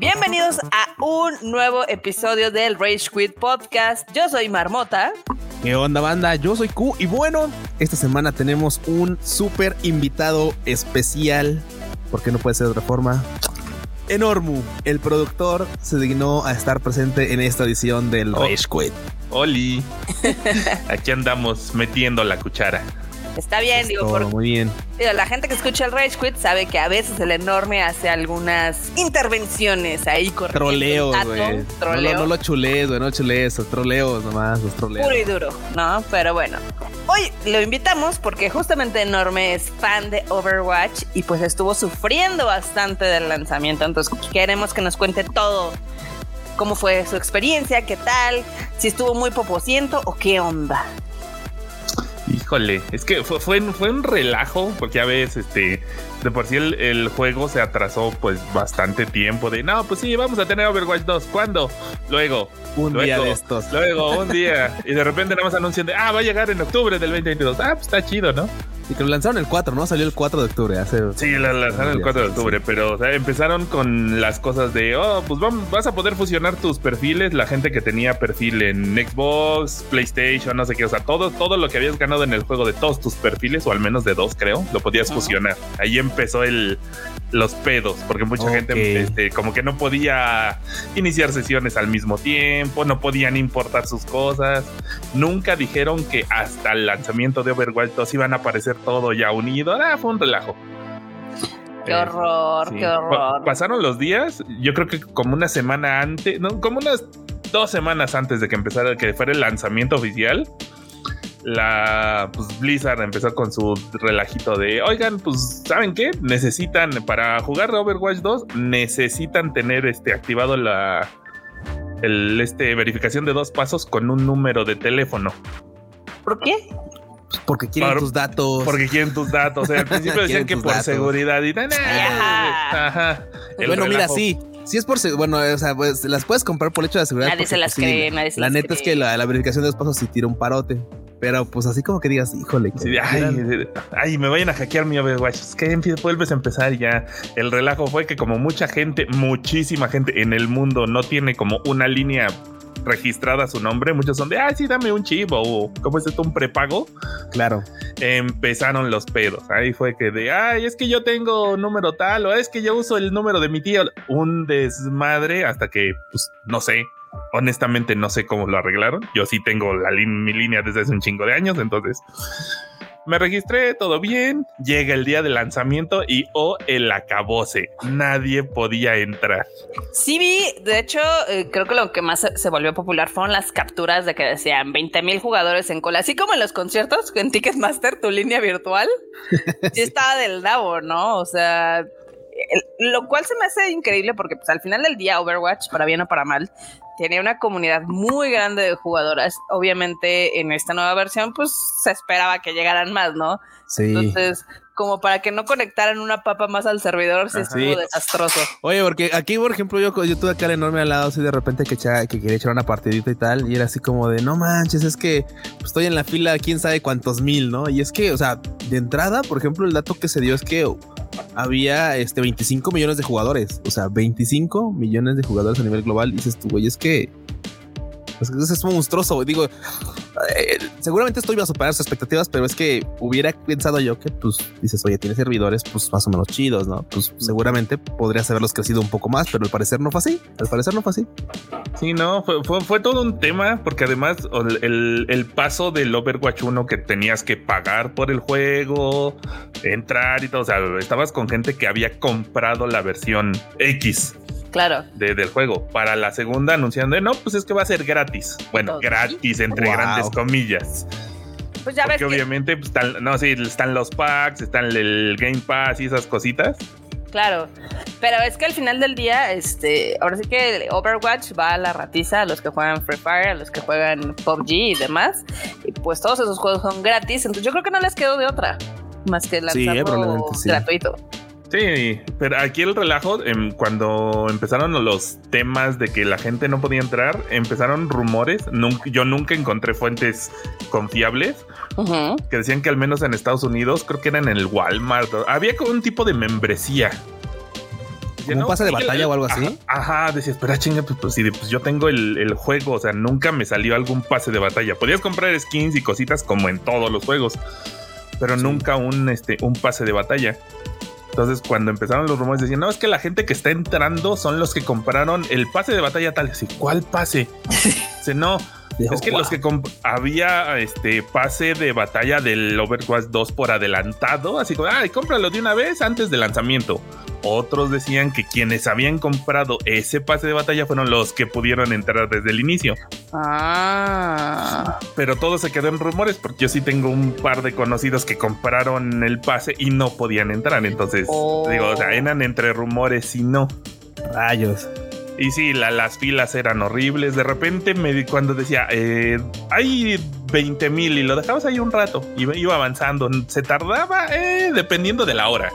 Bienvenidos a un nuevo episodio del Rage Quit Podcast. Yo soy Marmota. ¿Qué onda, banda? Yo soy Q y bueno, esta semana tenemos un súper invitado especial, porque no puede ser de otra forma. Enormu, el productor, se dignó a estar presente en esta edición del Oh. Rage Quit. Oli, aquí andamos metiendo la cuchara. Está bien, digo, Todo por, muy bien. digo, la gente que escucha el Rage Quit sabe que a veces el enorme hace algunas intervenciones ahí corriendo. Troleos, güey. No, Troleo. lo- no lo chulees, güey, no chulees, los troleos nomás, los troleos. puro y duro, ¿no? Pero bueno, hoy lo invitamos porque justamente Enorme es fan de Overwatch y pues estuvo sufriendo bastante del lanzamiento, entonces queremos que nos cuente todo. ¿Cómo fue su experiencia? ¿Qué tal? ¿Si estuvo muy poposiento o qué onda? Híjole, es que fue, fue, un relajo, porque ya ves, este, de por sí el, el juego se atrasó pues bastante tiempo de, no, pues sí, vamos a tener Overwatch 2, ¿cuándo? Luego, Un luego, día de estos. luego, un día, y de repente nada más anuncian de, ah, va a llegar en octubre del 2022, ah, pues está chido, ¿no? Y que lo lanzaron el 4, ¿no? Salió el 4 de octubre, hace... Sí, la lanzaron el 4 de octubre, pero o sea, empezaron con las cosas de, oh, pues vamos, vas a poder fusionar tus perfiles, la gente que tenía perfil en Xbox, PlayStation, no sé qué, o sea, todo, todo lo que habías ganado en el juego de todos tus perfiles, o al menos de dos, creo, lo podías fusionar. Ahí empezó el los pedos, porque mucha gente este, como que no podía iniciar sesiones al mismo tiempo, no podían importar sus cosas. Nunca dijeron que hasta el lanzamiento de Overwatch 2 iban a aparecer todo ya unido. Ah, fue un relajo. Qué Eh, horror, Sí. qué horror. pasaron los días, yo creo que como una semana antes, no, como unas dos semanas antes de que empezara, que fuera el lanzamiento oficial, la pues, Blizzard empezó con su relajito de, oigan, pues, ¿saben qué? Necesitan, para jugar Overwatch 2, necesitan tener este activado la el este verificación de dos pasos con un número de teléfono. ¿Por qué? Porque quieren tus datos. Porque quieren tus datos. O sea, al principio decían que por datos. seguridad y tan- Ajá. Ajá. El bueno, mira, sí. Sí es por... Bueno, o sea, pues las puedes comprar por el hecho de la seguridad. Nadie se las pues, sí, cree, nadie se La las neta es que la, la verificación de los pasos sí tira un parote. Pero pues así como que digas, híjole. Sí, ay, ay, me vayan a hackear mi Overwatch. Es que vuelves a empezar y ya. El relajo fue que como mucha gente, muchísima gente en el mundo no tiene como una línea registrada su nombre, muchos son de, ay, sí, dame un chip o ¿cómo es esto? Un prepago. Claro. Empezaron los pedos. Ahí fue que de, ay, es que yo tengo número tal o es que yo uso el número de mi tío. Un desmadre hasta que, pues, no sé. Honestamente no sé cómo lo arreglaron. Yo sí tengo la mi línea desde hace un chingo de años, entonces me registré, todo bien. Llega el día del lanzamiento y oh, el acabose. Nadie podía entrar. Sí vi, de hecho, eh, creo que lo que más se, volvió popular fueron las capturas de que decían 20 mil jugadores en cola, así como en los conciertos, en Ticketmaster, tu línea virtual, sí estaba del nabo, ¿no? O sea, el- lo cual se me hace increíble porque pues al final del día Overwatch, para bien o para mal, tenía una comunidad muy grande de jugadoras. Obviamente en esta nueva versión pues se esperaba que llegaran más, ¿no? Sí. Entonces, como para que no conectaran una papa más al servidor, se Ajá. estuvo Sí. desastroso. Oye, porque aquí, por ejemplo, yo, yo tuve acá el enorme al lado, así de repente que, echa- que quería echar una partidita y tal, y era así como de, no manches, es que pues, estoy en la fila, quién sabe cuántos mil, ¿no? Y es que, o sea, de entrada, por ejemplo, el dato que se dio es que había este 25 millones de jugadores, o sea, 25 millones de jugadores a nivel global, y dices tú, güey, es que es, monstruoso, güey. digo, eh, seguramente esto iba a superar sus expectativas, pero es que hubiera pensado yo que, pues, dices, oye, tiene servidores, pues, más o menos chidos, ¿no? Pues, seguramente podrías haberlos crecido un poco más, pero al parecer no fue así. Al parecer no fue así. Sí, no, fue, fue, fue todo un tema porque además el, el- el paso del Overwatch 1 que tenías que pagar por el juego, entrar y todo, o sea, estabas con gente que había comprado la versión X Claro. de- del juego. Para la segunda anunciando, no, pues es que va a ser gratis. Bueno, gratis entre Wow. grandes comillas. Pues ya ves Porque que, obviamente pues, están, no, sí, están los packs, están el Game Pass y esas cositas. claro. Pero es que al final del día, este, ahora sí que Overwatch va a la ratiza a los que juegan Free Fire, a los que juegan PUBG y demás. Y pues todos esos juegos son gratis. Entonces yo creo que no les quedó de otra. Más que Sí, lanzarlo probablemente sí. gratuito. Sí, pero aquí el relajo, em, cuando empezaron los temas de que la gente no podía entrar, empezaron rumores. yo nunca encontré fuentes confiables que decían que al menos en Estados Unidos, creo que era en el Walmart, había como un tipo de membresía. ¿Un pase de batalla o algo así? Ajá, decías, espera, chinga, pues, pues, pues, yo tengo el, el, juego, o sea, nunca me salió algún pase de batalla. Podías comprar skins y cositas como en todos los juegos, pero nunca un, este, un pase de batalla. Entonces, cuando empezaron los rumores, decían, no, es que la gente que está entrando son los que compraron el pase de batalla tal. Así, ¿cuál pase? Dice, no. Es que los que había este pase de batalla del Overwatch 2 por adelantado, así como, ay, cómpralo de una vez antes del lanzamiento. Otros decían que quienes habían comprado ese pase de batalla fueron los que pudieron entrar desde el inicio. Ah. Pero todo se quedó en rumores porque yo sí tengo un par de conocidos que compraron el pase y no podían entrar. Entonces, digo, o sea, oh. eran entre rumores y no. Rayos. Y sí, las filas eran horribles. De repente, me, cuando decía, eh, hay 20 mil y lo dejabas ahí un rato, y iba avanzando. Se tardaba eh, dependiendo de la hora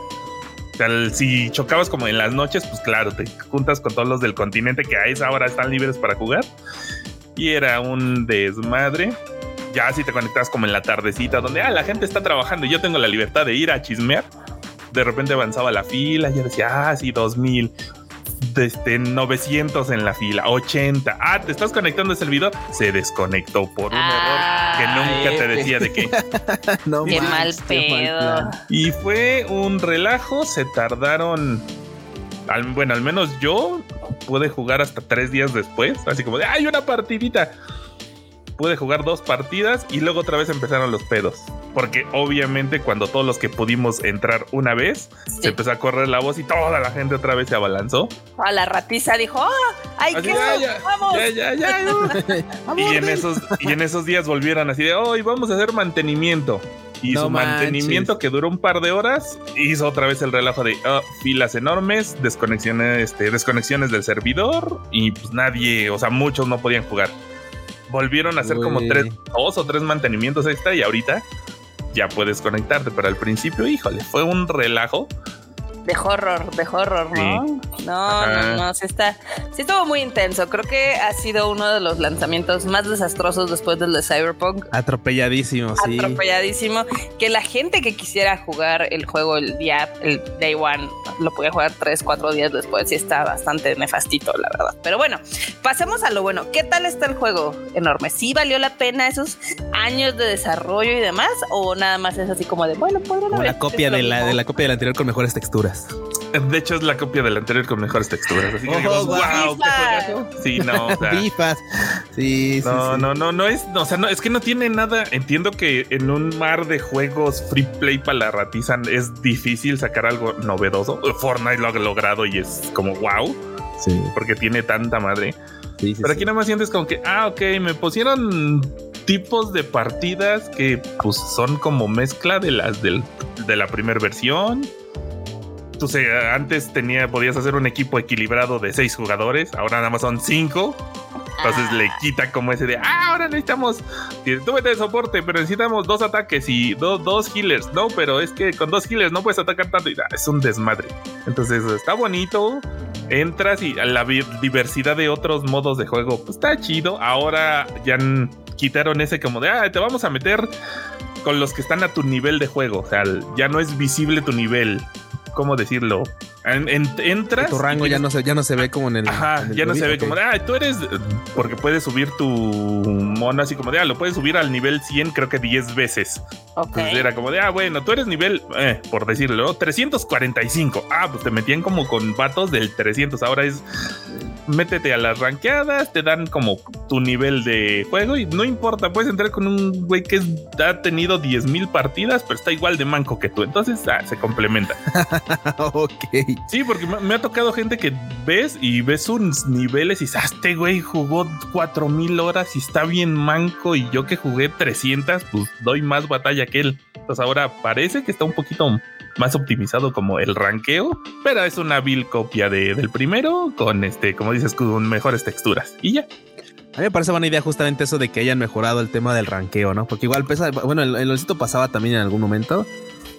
si chocabas como en las noches, pues claro, te juntas con todos los del continente que a esa hora están libres para jugar. Y era un desmadre. Ya si te conectabas como en la tardecita, donde ah, la gente está trabajando y yo tengo la libertad de ir a chismear. De repente avanzaba la fila, ya decía, ah, sí, 2000 este, 900 en la fila, 80. Ah, te estás conectando al servidor. Se desconectó por un error que nunca te decía de qué. no qué mal pedo. y fue un relajo. Se tardaron. bueno, al menos yo pude jugar hasta tres días después. Así como de, hay una partidita pude jugar dos partidas y luego otra vez empezaron los pedos. Porque obviamente cuando todos los que pudimos entrar una vez, se empezó a correr la voz y toda la gente otra vez se abalanzó. A la ratiza dijo, ¡ah! ¡Ay, qué ¡Vamos! Ya, ya, ya. y, en esos, y en esos días volvieron así de, hoy vamos a hacer mantenimiento. Y su mantenimiento que duró un par de horas hizo otra vez el relajo de oh, filas enormes, desconexiones, este, desconexiones del servidor y pues nadie, o sea, muchos no podían jugar volvieron a hacer como tres, dos o tres mantenimientos extra y ahorita ya puedes conectarte, pero al principio, híjole, fue un relajo de horror, de horror, ¿no? No, no, no, sí está, sí estuvo muy intenso. Creo que ha sido uno de los lanzamientos más desastrosos después del de Cyberpunk. Atropelladísimo, sí. Atropelladísimo. Que la gente que quisiera jugar el juego el día, el day one, lo puede jugar tres, cuatro días después y está bastante nefastito, la verdad. Pero bueno, pasemos a lo bueno. ¿Qué tal está el juego? Enorme. ¿Sí valió la pena esos años de desarrollo y demás? ¿O nada más es así como de, bueno, puedo una copia de la, de la copia de la anterior con mejores texturas? De hecho, es la copia del anterior con mejores texturas. Así que oh, wow, Sí, no. O sea, Sí, no, no, no, no es, no, o sea, no, es que no tiene nada. Entiendo que en un mar de juegos free play para la ratiza es difícil sacar algo novedoso. Fortnite lo ha logrado y es como wow. Sí. Porque tiene tanta madre. Sí, Pero aquí nada más sientes como que, ah, ok, me pusieron tipos de partidas que pues son como mezcla de las del, de la primera versión tú sé, antes tenía, podías hacer un equipo equilibrado de seis jugadores, ahora nada más son cinco. Entonces le ah. quita como ese de, ah, ahora necesitamos, tú vete de soporte, pero necesitamos dos ataques y dos healers. No, pero es que con dos healers no puedes atacar tanto. Y, es un desmadre. Entonces está bonito. Entras y la diversidad de otros modos de juego pues, está chido. Ahora ya quitaron ese como de, ah, te vamos a meter con los que están a tu nivel de juego. O sea, ya no es visible tu nivel. ¿Cómo decirlo? Entras. Tu rango ya no se, ya no se ve como en el. Ajá, ya no se ve como de, ah, tú eres. Porque puedes subir tu mono así como de, ah, lo puedes subir al nivel 100, creo que 10 veces. Entonces era como de, ah, bueno, tú eres nivel, eh, por decirlo, 345. Ah, pues te metían como con vatos del 300. Ahora es métete a las ranqueadas, te dan como tu nivel de juego y no importa, puedes entrar con un güey que ha tenido 10 mil partidas, pero está igual de manco que tú. Entonces ah, se complementa. ok. Sí, porque me ha tocado gente que ves y ves sus niveles y dices, ah, este güey jugó 4 mil horas y está bien manco y yo que jugué 300, pues doy más batalla que él. Entonces ahora parece que está un poquito más optimizado como el ranqueo, pero es una vil copia de, del primero con este, como dices, con mejores texturas y ya. A mí me parece buena idea justamente eso de que hayan mejorado el tema del ranqueo, ¿no? Porque igual pesa, bueno, el, el pasaba también en algún momento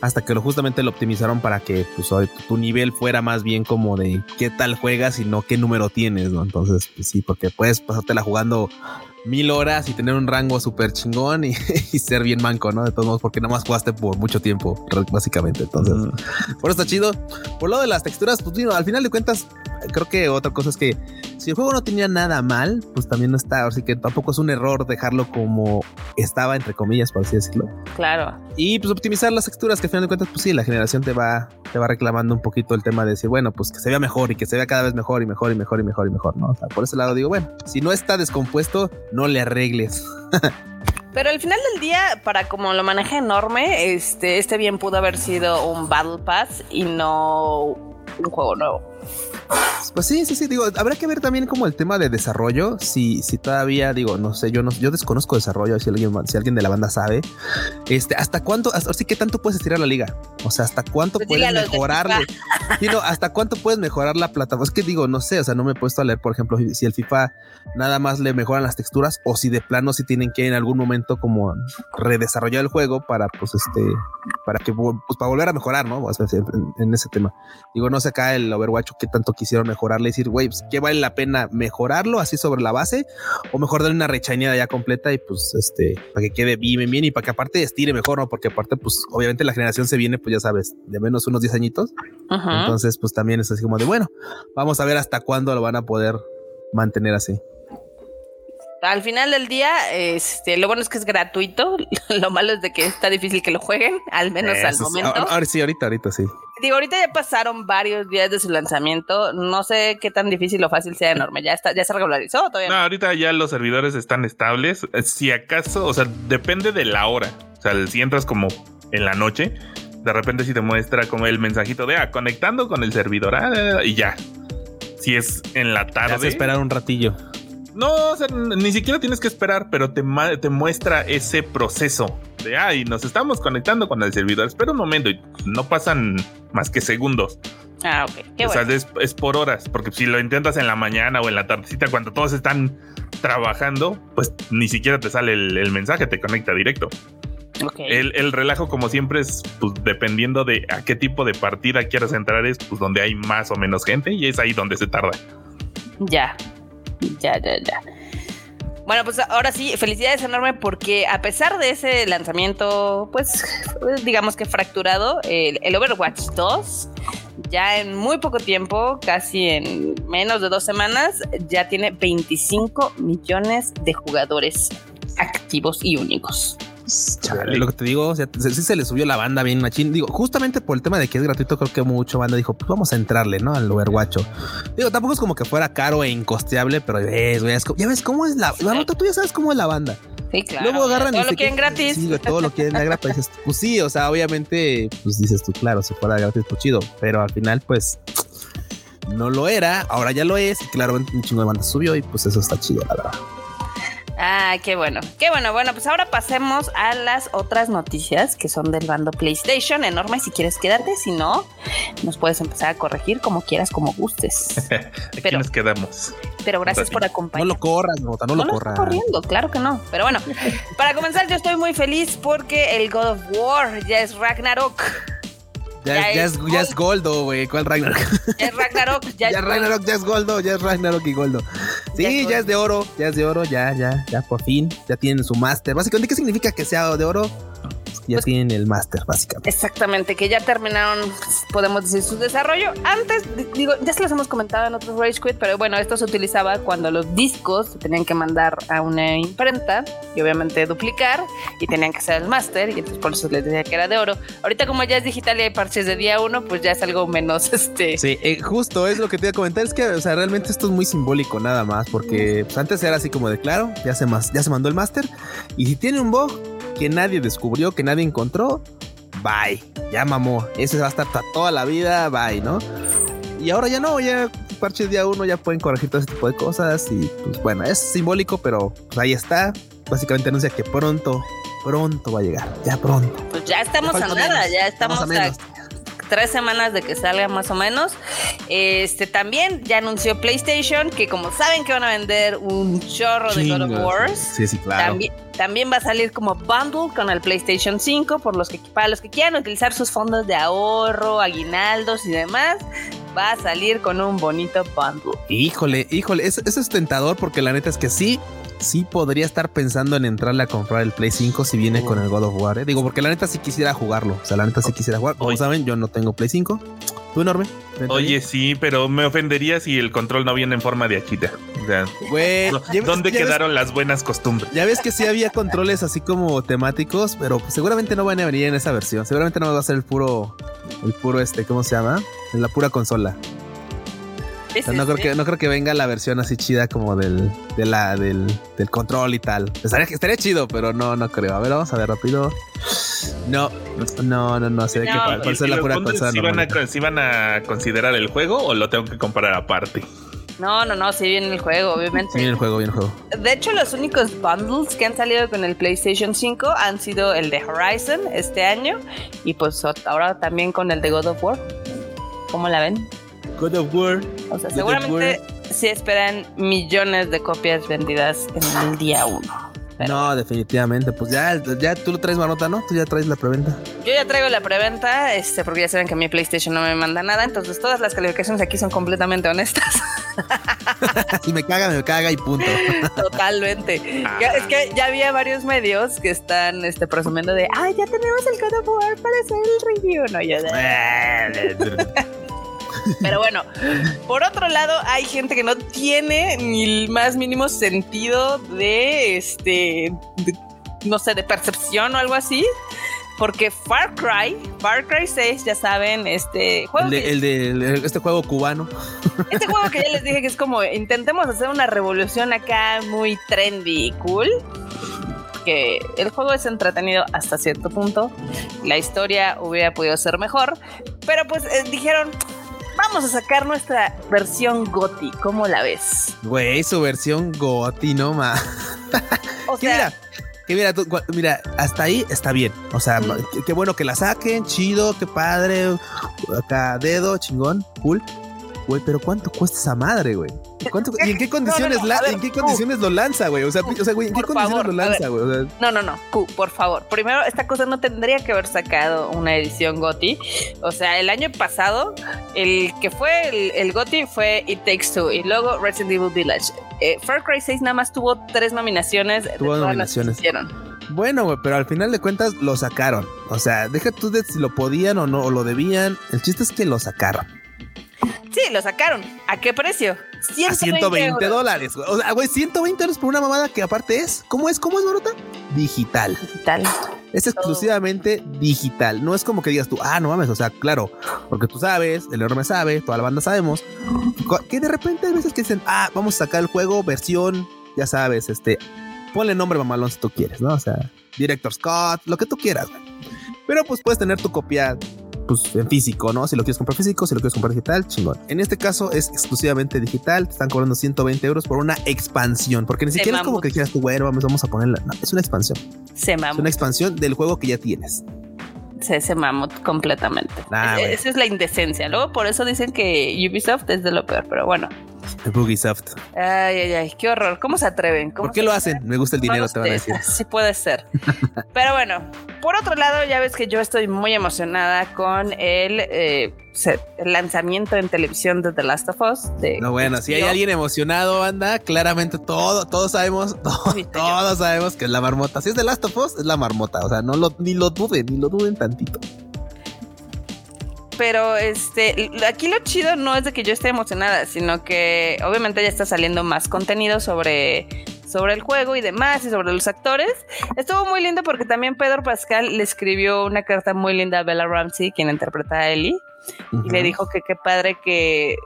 hasta que lo justamente lo optimizaron para que pues, tu nivel fuera más bien como de qué tal juegas y no qué número tienes, ¿no? Entonces, pues sí, porque puedes pasártela jugando mil horas y tener un rango súper chingón y, ser bien manco, ¿no? De todos modos, porque nada más jugaste por mucho tiempo, básicamente. Entonces, por eso está chido. Por lo de las texturas, pues al final de cuentas, creo que otra cosa es que si el juego no tenía nada mal, pues también no está. Así que tampoco es un error dejarlo como estaba, entre comillas, por así decirlo. Claro. Y pues optimizar las texturas, que al final de cuentas, pues sí, la generación te va, te va reclamando un poquito el tema de decir, bueno, pues que se vea mejor y que se vea cada vez mejor y mejor y mejor y mejor y mejor, ¿no? O sea, por ese lado digo, bueno, si no está descompuesto, no le arregles. Pero al final del día, para como lo maneja enorme, este, este bien pudo haber sido un Battle Pass y no un juego nuevo. Pues sí, sí, sí, digo, habrá que ver también como el tema de desarrollo, si, si todavía, digo, no sé, yo no, yo desconozco desarrollo, si alguien, si alguien de la banda sabe, este, hasta cuánto, hasta sí, qué tanto puedes estirar la liga, o sea, hasta cuánto pues puedes mejorarle, hasta cuánto puedes mejorar la plataforma, es que digo, no sé, o sea, no me he puesto a leer, por ejemplo, si el FIFA nada más le mejoran las texturas o si de plano si tienen que en algún momento como redesarrollar el juego para, pues, este, para que, pues, para volver a mejorar, ¿no? en, ese tema. Digo, no sé acá el Overwatch qué tanto quisieron mejorarle y decir, güey, pues, ¿qué vale la pena mejorarlo así sobre la base? O mejor darle una rechañada ya completa y pues este, para que quede bien, bien y para que aparte estire mejor, ¿no? Porque aparte, pues obviamente la generación se viene, pues ya sabes, de menos unos 10 añitos. Entonces, pues también es así como de, bueno, vamos a ver hasta cuándo lo van a poder mantener así al final del día, este, lo bueno es que es gratuito. Lo malo es de que está difícil que lo jueguen, al menos al momento. Ahora, sí, ahorita, ahorita sí. Digo, ahorita ya pasaron varios días de su lanzamiento. No sé qué tan difícil o fácil sea enorme. Ya está, ya se regularizó todavía. No, ahorita ya los servidores están estables. Si acaso, o sea, depende de la hora. O sea, si entras como en la noche, de repente si te muestra como el mensajito de ah, conectando con el servidor ah, y ya. Si es en la tarde. Ya esperar un ratillo. No, o sea, ni siquiera tienes que esperar, pero te, te muestra ese proceso de, ay, nos estamos conectando con el servidor. Espera un momento y no pasan más que segundos. Ah, ok. o sea, es, por horas, porque si lo intentas en la mañana o en la tardecita cuando todos están trabajando, pues ni siquiera te sale el, mensaje, te conecta directo. Okay. El, el, relajo, como siempre, es pues, dependiendo de a qué tipo de partida quieras entrar, es pues donde hay más o menos gente y es ahí donde se tarda. Ya, ya, ya, ya. Bueno, pues ahora sí, felicidades enorme porque a pesar de ese lanzamiento, pues digamos que fracturado, el, Overwatch 2 ya en muy poco tiempo, casi en menos de dos semanas, ya tiene 25 millones de jugadores activos y únicos. Lo que te digo, o sea, sí se le subió la banda bien machín. Digo, justamente por el tema de que es gratuito, creo que mucho banda dijo, pues vamos a entrarle, ¿no? Al Overwatch. Digo, tampoco es como que fuera caro e incosteable, pero ves, ya ves cómo es la, la tú ya sabes cómo es la banda. Sí, claro. Luego agarran todo lo quieren gratis. Sí, todo lo quieren gratis. pues sí, o sea, obviamente, pues dices tú, claro, si fuera gratis, pues chido. Pero al final, pues no lo era, ahora ya lo es. Y claramente un chingo de banda subió y pues eso está chido, la verdad. Ah, qué bueno. Qué bueno. Bueno, pues ahora pasemos a las otras noticias que son del bando PlayStation. Enorme, si quieres quedarte. Si no, nos puedes empezar a corregir como quieras, como gustes. Aquí pero, nos quedamos. Pero gracias por acompañarnos. No lo corras, Nota, no, lo corras. corriendo, claro que no. Pero bueno, para comenzar, yo estoy muy feliz porque el God of War ya es Ragnarok. Ya, es, ya, es, Goldo, güey. ¿Cuál Ragnarok? Ya es Ragnarok. Ya, es Ragnarok, ya es Goldo, ya es Ragnarok y Goldo. Sí, ya es, de oro, ya es de oro, ya, ya, ya, por fin. Ya tienen su máster. Básicamente, ¿qué significa que sea de oro? Ya pues tienen el máster, básicamente. Exactamente, que ya terminaron, podemos decir, su desarrollo. Antes, digo, ya se los hemos comentado en otros Rage Quit, pero bueno, esto se utilizaba cuando los discos se tenían que mandar a una imprenta y obviamente duplicar y tenían que ser el máster y entonces por eso les decía que era de oro. Ahorita como ya es digital y hay parches de día uno, pues ya es algo menos este. Sí, eh, justo es lo que te iba a comentar, es que, o sea, realmente esto es muy simbólico nada más, porque pues, antes era así como de claro, ya se, ya se mandó el máster y si tiene un bug que nadie descubrió, que nadie encontró, bye. Ya mamó. Ese va a estar toda la vida, bye, ¿no? Y ahora ya no, ya parches día uno ya pueden corregir todo ese tipo de cosas. Y pues bueno, es simbólico, pero pues, ahí está. Básicamente anuncia que pronto, pronto va a llegar. Ya pronto. Pues ya estamos a nada, ya estamos a, tres semanas de que salga más o menos. Este también ya anunció PlayStation que como saben que van a vender un chorro de God of Wars. Sí, sí, claro. También, también, va a salir como bundle con el PlayStation 5 por los que para los que quieran utilizar sus fondos de ahorro, aguinaldos y demás. Va a salir con un bonito bundle. Híjole, híjole, eso, eso es tentador porque la neta es que sí, sí podría estar pensando en entrarle a comprar el Play 5 si viene con el God of War. ¿eh? Digo, porque la neta sí quisiera jugarlo. O sea, la neta sí quisiera jugar. Como saben, yo no tengo Play 5. ¿Tú enorme? Oye, sí, pero me ofendería si el control no viene en forma de Akita. O sea, ¿dónde quedaron las buenas costumbres? Ya ves que sí había controles así como temáticos, pero seguramente no van a venir en esa versión. Seguramente no va a ser el puro, el puro este, ¿cómo se llama? En la pura consola no, creo que, no creo que venga la versión así chida como del, de la, del, del control y tal. Estaría, estaría chido, pero no, no creo. A ver, vamos a ver rápido. No, no, no, no. Se ve no, que ser la pura consola. ¿sí van, a, ¿Sí van a considerar el juego o lo tengo que comprar aparte? No, no, no, sí viene el juego, obviamente. Sí viene el juego, viene el juego. De hecho, los únicos bundles que han salido con el PlayStation 5 han sido el de Horizon este año y pues ahora también con el de God of War. ¿Cómo la ven? God of War. O sea, seguramente sí esperan millones de copias vendidas en el día uno. No, definitivamente. Pues ya, ya tú lo traes marmota, ¿no? Tú ya traes la preventa. Yo ya traigo la preventa, este, porque ya saben que mi PlayStation no me manda nada. Entonces todas las calificaciones aquí son completamente honestas. si me caga, me caga y punto. Totalmente. es que ya había varios medios que están este, presumiendo de, ay, ya tenemos el God of War para hacer el review. No, yo de... Pero bueno, por otro lado, hay gente que no tiene ni el más mínimo sentido de este, no sé, de percepción o algo así. Porque Far Cry, Far Cry 6, ya saben, este juego. El de, este juego cubano. Este juego que ya les dije que es como intentemos hacer una revolución acá muy trendy y cool. Que el juego es entretenido hasta cierto punto. La historia hubiera podido ser mejor. Pero pues eh, dijeron, vamos a sacar nuestra versión GOTI. ¿Cómo la ves? Güey, su versión GOTI, no más. O sea, que mira, mira, hasta ahí está bien. O sea, qué, bueno que la saquen, chido, qué padre. Acá, dedo, chingón, cool. Güey, pero ¿cuánto cuesta esa madre, güey? ¿Y en qué condiciones, ¿en qué condiciones lo lanza, güey? O sea, o sea güey, ¿en qué condiciones lo lanza, güey? no, no, no, Q, por favor. Primero, esta cosa no tendría que haber sacado una edición GOTI. O sea, el año pasado, el que fue el, el GOTI fue It Takes Two y luego Resident Evil Village. Eh, Far Cry 6 nada más tuvo tres nominaciones. Tuvo nominaciones. Bueno, güey, pero al final de cuentas lo sacaron. O sea, deja tú de si lo podían o no, o lo debían. El chiste es que lo sacaron. Sí, lo sacaron. ¿A qué precio? 120 a 120 dólares. O sea, güey, 120 dólares por una mamada que aparte es. ¿Cómo es? ¿Cómo es, Marota? Digital. Digital. Es exclusivamente digital. No es como que digas tú, ah, no mames. O sea, claro, porque tú sabes, el enorme sabe, toda la banda sabemos, que de repente hay veces que dicen, ah, vamos a sacar el juego, versión, ya sabes, este, ponle nombre mamalón si tú quieres, ¿no? O sea, Director Scott, lo que tú quieras, güey. Pero pues puedes tener tu copia pues en físico, ¿no? Si lo quieres comprar físico, si lo quieres comprar digital, chingón. En este caso es exclusivamente digital, te están cobrando 120 euros por una expansión, porque ni siquiera es como que quieras tu bueno, vamos, vamos a ponerla. No, es una expansión. Se Es una expansión del juego que ya tienes. Se, se mamut completamente. Ah, esa es la indecencia. Luego por eso dicen que Ubisoft es de lo peor, pero bueno. Bugisoft. Ay, ay, ay, qué horror. ¿Cómo se atreven? ¿Por qué lo hacen? Me gusta el dinero, te van a decir. Sí puede ser. Pero bueno, por otro lado, ya ves que yo estoy muy emocionada con el, eh, lanzamiento en televisión de The Last of Us. no, bueno, si hay alguien emocionado, anda, claramente todo, todos sabemos, todos sabemos que es la marmota. Si es The Last of Us, es la marmota. O sea, no lo, ni lo duden, ni lo duden tantito pero este, aquí lo chido no es de que yo esté emocionada, sino que obviamente ya está saliendo más contenido sobre, sobre el juego y demás y sobre los actores. Estuvo muy lindo porque también Pedro Pascal le escribió una carta muy linda a Bella Ramsey, quien interpreta a Ellie, y le dijo que qué padre que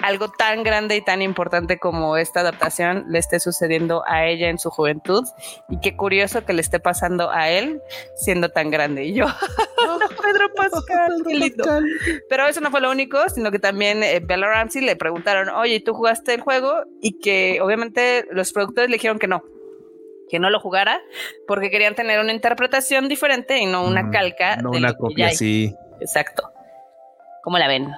algo tan grande y tan importante como esta adaptación le esté sucediendo a ella en su juventud y qué curioso que le esté pasando a él siendo tan grande. Y yo, Pedro Pascal, qué lindo. Pero eso no fue lo único, sino que también eh, Bella Ramsey le preguntaron, oye, ¿tú jugaste el juego? Y que obviamente los productores le dijeron que no, que no lo jugara porque querían tener una interpretación diferente y no una calca. No una copia, sí. Exacto. ¿Cómo la ven?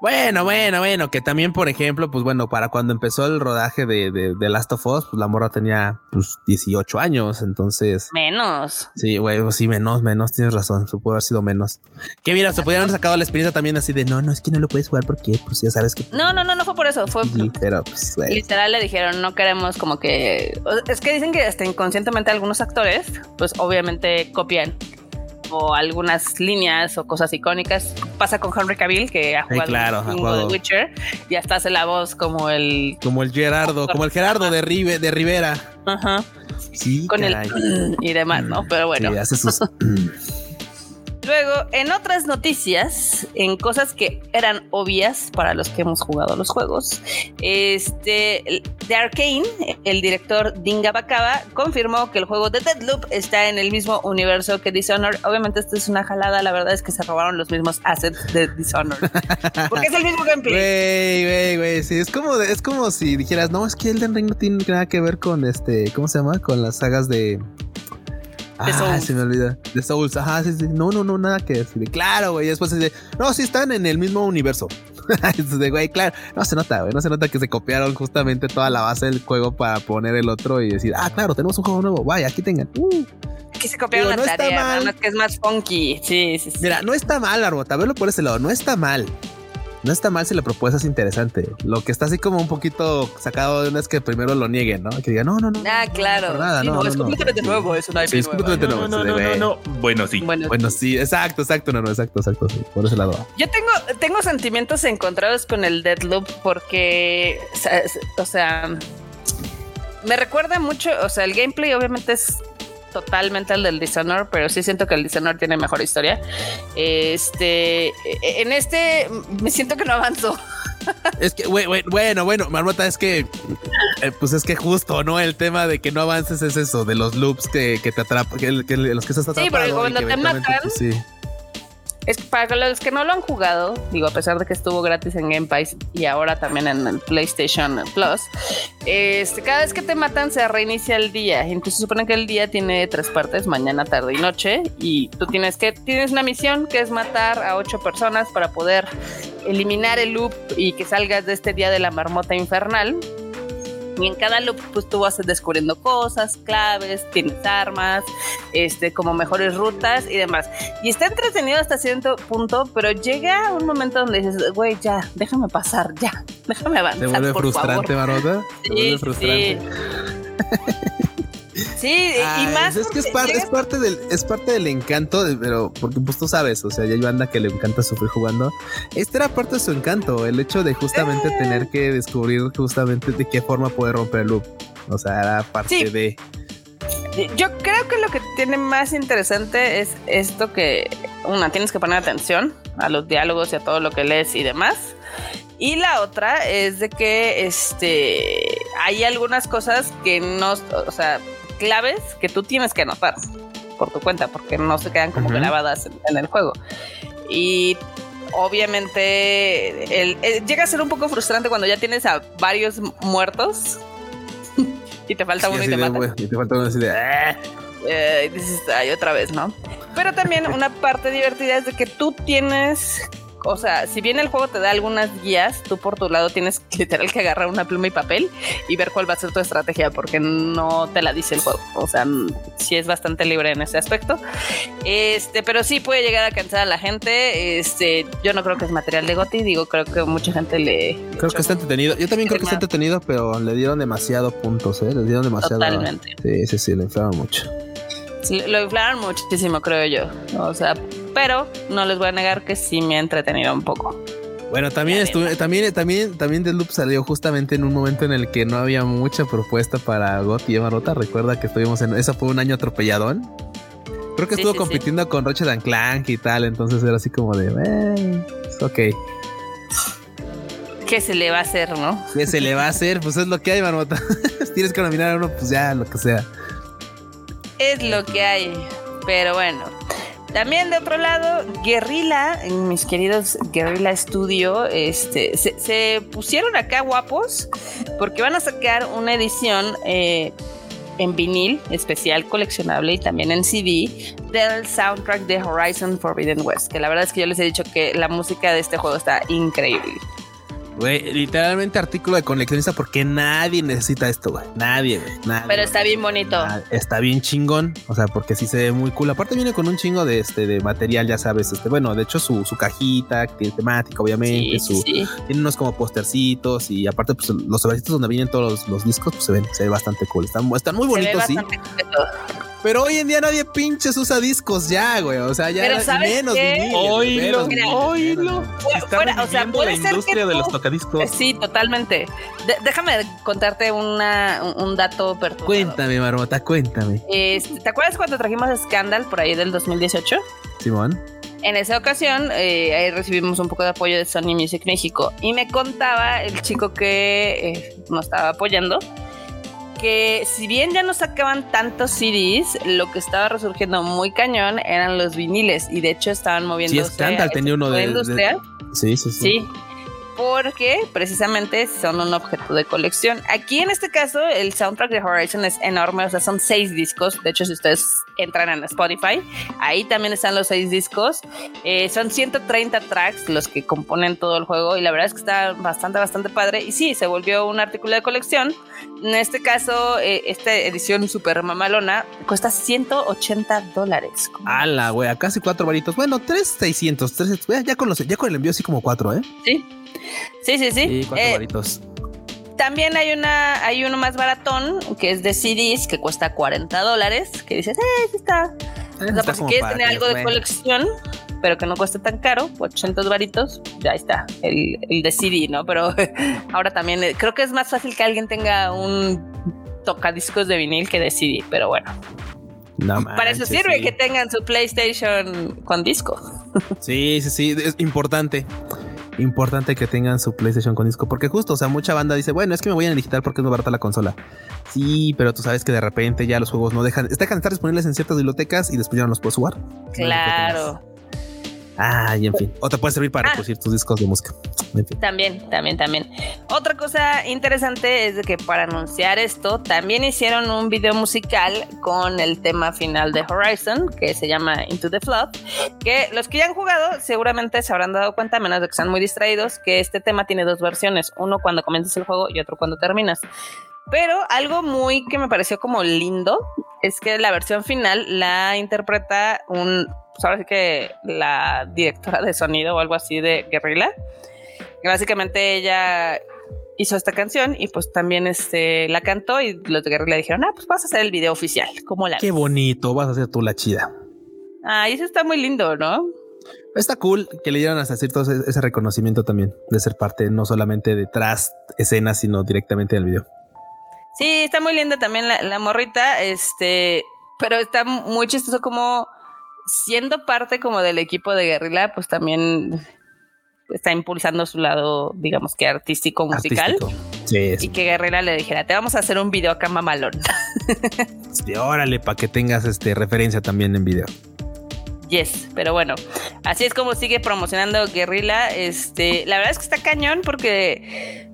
Bueno, bueno, bueno, que también, por ejemplo, pues bueno, para cuando empezó el rodaje de, de, Last of Us, pues la morra tenía pues 18 años, entonces. Menos. Sí, güey, pues, sí, menos, menos, tienes razón, puede haber sido menos. Que mira, se podrían haber sacado la experiencia también así de no, no, es que no lo puedes jugar porque, pues ya sabes que. No, no, no, no fue por eso, fue. Sí, pero pues, Literal le dijeron, no queremos como que. Es que dicen que hasta inconscientemente algunos actores, pues obviamente copian o algunas líneas o cosas icónicas. Pasa con Henry Cavill, que ha jugado, claro, Witcher y hasta hace la voz como el. Como el Gerardo, como el Gerardo de, Rive, de Rivera. Ajá. Sí, con el y demás, ¿no? Pero bueno. hace sus. Luego, en otras noticias, en cosas que eran obvias para los que hemos jugado los juegos, este, de Arkane, el director Dinga Bakaba, confirmó que el juego de Deadloop está en el mismo universo que Dishonored. Obviamente, esto es una jalada, la verdad es que se robaron los mismos assets de Dishonored. Porque es el mismo gameplay. Güey, güey, güey, sí, es como, es como si dijeras, no, es que Elden Ring no tiene nada que ver con este, ¿cómo se llama? Con las sagas de ah, se me olvida. De Souls, ajá, sí, sí. No, no, no, nada que decir. Claro, güey. Después dice, no, sí están en el mismo universo. de, güey, claro. No se nota, güey. No se nota que se copiaron justamente toda la base del juego para poner el otro y decir, ah, claro, tenemos un juego nuevo. Vaya, aquí tengan. Uh. Aquí se copiaron la tarea, no que es más funky. Sí, sí, sí. Mira, no está mal, Arbota. Verlo por ese lado. No está mal no está mal si la propuesta es interesante. Lo que está así como un poquito sacado de una es que primero lo nieguen, ¿no? Que digan, no, no, no. Ah, claro. No, es completamente nuevo, es una IP sí, es completamente nuevo. No, no, no, no, Bueno, sí. Bueno, sí, exacto, exacto, no, no, exacto, exacto, sí, por ese lado. Yo tengo, tengo sentimientos encontrados con el Deadloop porque, o sea, me recuerda mucho, o sea, el gameplay obviamente es totalmente al del Dishonored, pero sí siento que el Dishonored tiene mejor historia. Este, en este me siento que no avanzo. Es que, bueno, bueno, Marmota, es que, eh, pues es que justo, ¿no? El tema de que no avances es eso, de los loops que, te atrapan, que, los que estás atrapado. Sí, pero cuando te matan, pues, sí. Es para los que no lo han jugado, digo, a pesar de que estuvo gratis en Game Pass y ahora también en PlayStation Plus, este, cada vez que te matan se reinicia el día. Entonces se supone que el día tiene tres partes, mañana, tarde y noche, y tú tienes que tienes una misión que es matar a ocho personas para poder eliminar el loop y que salgas de este día de la marmota infernal. Y en cada loop, pues tú vas descubriendo cosas, claves, tienes armas, este, como mejores rutas y demás. Y está entretenido hasta cierto punto, pero llega un momento donde dices, güey, ya, déjame pasar, ya, déjame avanzar. ¿Te vuelve frustrante, Marota? ¿Te vuelve frustrante? Sí, y más. Es que es, es, parte del, es parte del encanto, pero porque pues tú sabes, o sea, ya hay banda que le encanta sufrir jugando. Este era parte de su encanto, el hecho de justamente eh. tener que descubrir justamente de qué forma poder romper el loop. O sea, era parte de. Yo creo que lo que tiene más interesante es esto que, una, tienes que poner atención a los diálogos y a todo lo que lees y demás. Y la otra es de que este hay algunas cosas que no, o sea, claves que tú tienes que anotar por tu cuenta, porque no se quedan como grabadas en, el juego. Y obviamente el, llega a ser un poco frustrante cuando ya tienes a varios muertos y te falta uno y te matan. Y te falta uno así de... Ah". Eh, dices, ay, otra vez, ¿no? Pero también una parte divertida es de que tú tienes o sea, si bien el juego te da algunas guías, tú por tu lado tienes literal que agarrar una pluma y papel y ver cuál va a ser tu estrategia, porque no te la dice el juego. O sea, sí es bastante libre en ese aspecto. Este, pero sí puede llegar a cansar a la gente. Este, yo no creo que es material de Goti, digo, creo que mucha gente le. Creo que está entretenido. Yo también creo que está entretenido, pero le dieron demasiado puntos, ¿eh? Le dieron demasiado. Totalmente. Sí, sí, sí, le inflaron mucho. Lo inflaron muchísimo, creo yo. O sea, pero no les voy a negar que sí me ha entretenido un poco. Bueno, también estuve, también, también, también The Loop salió justamente en un momento en el que no había mucha propuesta para GOT y Rota. Recuerda que estuvimos en, esa fue un año atropelladón. Creo que estuvo compitiendo con Roche and Clank y tal, entonces era así como de, eh, ok. ¿Qué se le va a hacer, no? ¿Qué se le va a hacer? Pues es lo que hay, Marmota. Tienes que nominar a uno, pues ya, lo que sea. Es lo que hay. Pero bueno, también de otro lado, Guerrilla, mis queridos Guerrilla Studio, este, se, pusieron acá guapos porque van a sacar una edición eh, en vinil especial coleccionable y también en CD del soundtrack de Horizon Forbidden West, que la verdad es que yo les he dicho que la música de este juego está increíble. Güey, literalmente artículo de coleccionista porque nadie necesita esto, güey. Nadie, güey. Pero está bien bonito. Está bien chingón. O sea, porque sí se ve muy cool. Aparte viene con un chingo de este de material, ya sabes. Este, bueno, de hecho, su, su cajita, tiene temática, obviamente. su, Tiene unos como postercitos. Y aparte, pues los sobrecitos donde vienen todos los, discos, pues se ven, se ve bastante cool. Están, están muy bonitos, sí. Pero hoy en día nadie pinches usa discos ya, güey. O sea, ya menos vinil. Oílo, oílo. o sea, puede la industria de los tocadiscos. Sí, totalmente. déjame contarte una, un dato perturbador. Cuéntame, Marmota, cuéntame. Este, ¿Te acuerdas cuando trajimos Scandal por ahí del 2018? Simón. En esa ocasión, eh, ahí recibimos un poco de apoyo de Sony Music México y me contaba el chico que eh, nos estaba apoyando que si bien ya no sacaban tantos CDs, lo que estaba resurgiendo muy cañón eran los viniles y de hecho estaban moviendo. Sí, Scandal tenía uno de. Sí, sí, sí. Sí, porque precisamente son un objeto de colección. Aquí en este caso el soundtrack de Horizon es enorme, o sea, son seis discos. De hecho, si ustedes entran en Spotify, ahí también están los seis discos. Eh, son 130 tracks los que componen todo el juego y la verdad es que está bastante, bastante padre. Y sí, se volvió un artículo de colección. En este caso, eh, esta edición super mamalona cuesta 180 dólares. ¡Hala, güey! A casi cuatro varitos. Bueno, tres 600. ya, con los, ya con el envío así como cuatro, ¿eh? Sí. Sí, sí, sí. cuatro eh, varitos. También hay una, hay uno más baratón que es de CDs que cuesta 40 dólares. Que dices, eh, está. Eh, o sea, por si quieres tener algo de colección, pero que no cueste tan caro, 800 varitos, ya está, el, el de CD, ¿no? Pero ahora también eh, creo que es más fácil que alguien tenga un tocadiscos de vinil que de CD, pero bueno. No Para eso sirve que tengan su PlayStation con disco. Sí, sí, sí, es importante importante que tengan su PlayStation con disco. Porque justo, o sea, mucha banda dice, bueno, es que me voy a digital porque es muy barata la consola. Sí, pero tú sabes que de repente ya los juegos no dejan, dejan de estar disponibles en ciertas bibliotecas y después ya no los puedes jugar. Claro. Ah, y en fin. O te puede servir para ah. tus discos de música. También, también, también. Otra cosa interesante es de que para anunciar esto también hicieron un video musical con el tema final de Horizon que se llama Into the Flood. Que los que ya han jugado seguramente se habrán dado cuenta, menos de que están muy distraídos, que este tema tiene dos versiones: uno cuando comienzas el juego y otro cuando terminas. Pero algo muy que me pareció como lindo es que la versión final la interpreta un pues ahora sí que la directora de sonido o algo así de Guerrilla. básicamente ella hizo esta canción y pues también este, la cantó y los de Guerrilla dijeron, ah, pues vas a hacer el video oficial. ¿Cómo la Qué bonito, vas a hacer tú la chida. Ah, y eso está muy lindo, ¿no? Está cool que le dieran hasta cierto ese reconocimiento también de ser parte no solamente detrás escenas, sino directamente del video. Sí, está muy linda también la, la morrita, este, pero está muy chistoso como siendo parte como del equipo de Guerrilla, pues también está impulsando su lado, digamos que artístico, musical. Sí, y que Guerrilla le dijera, te vamos a hacer un video acá mamalón. Sí, órale, para que tengas este referencia también en video. Yes, pero bueno, así es como sigue promocionando Guerrilla. Este, la verdad es que está cañón porque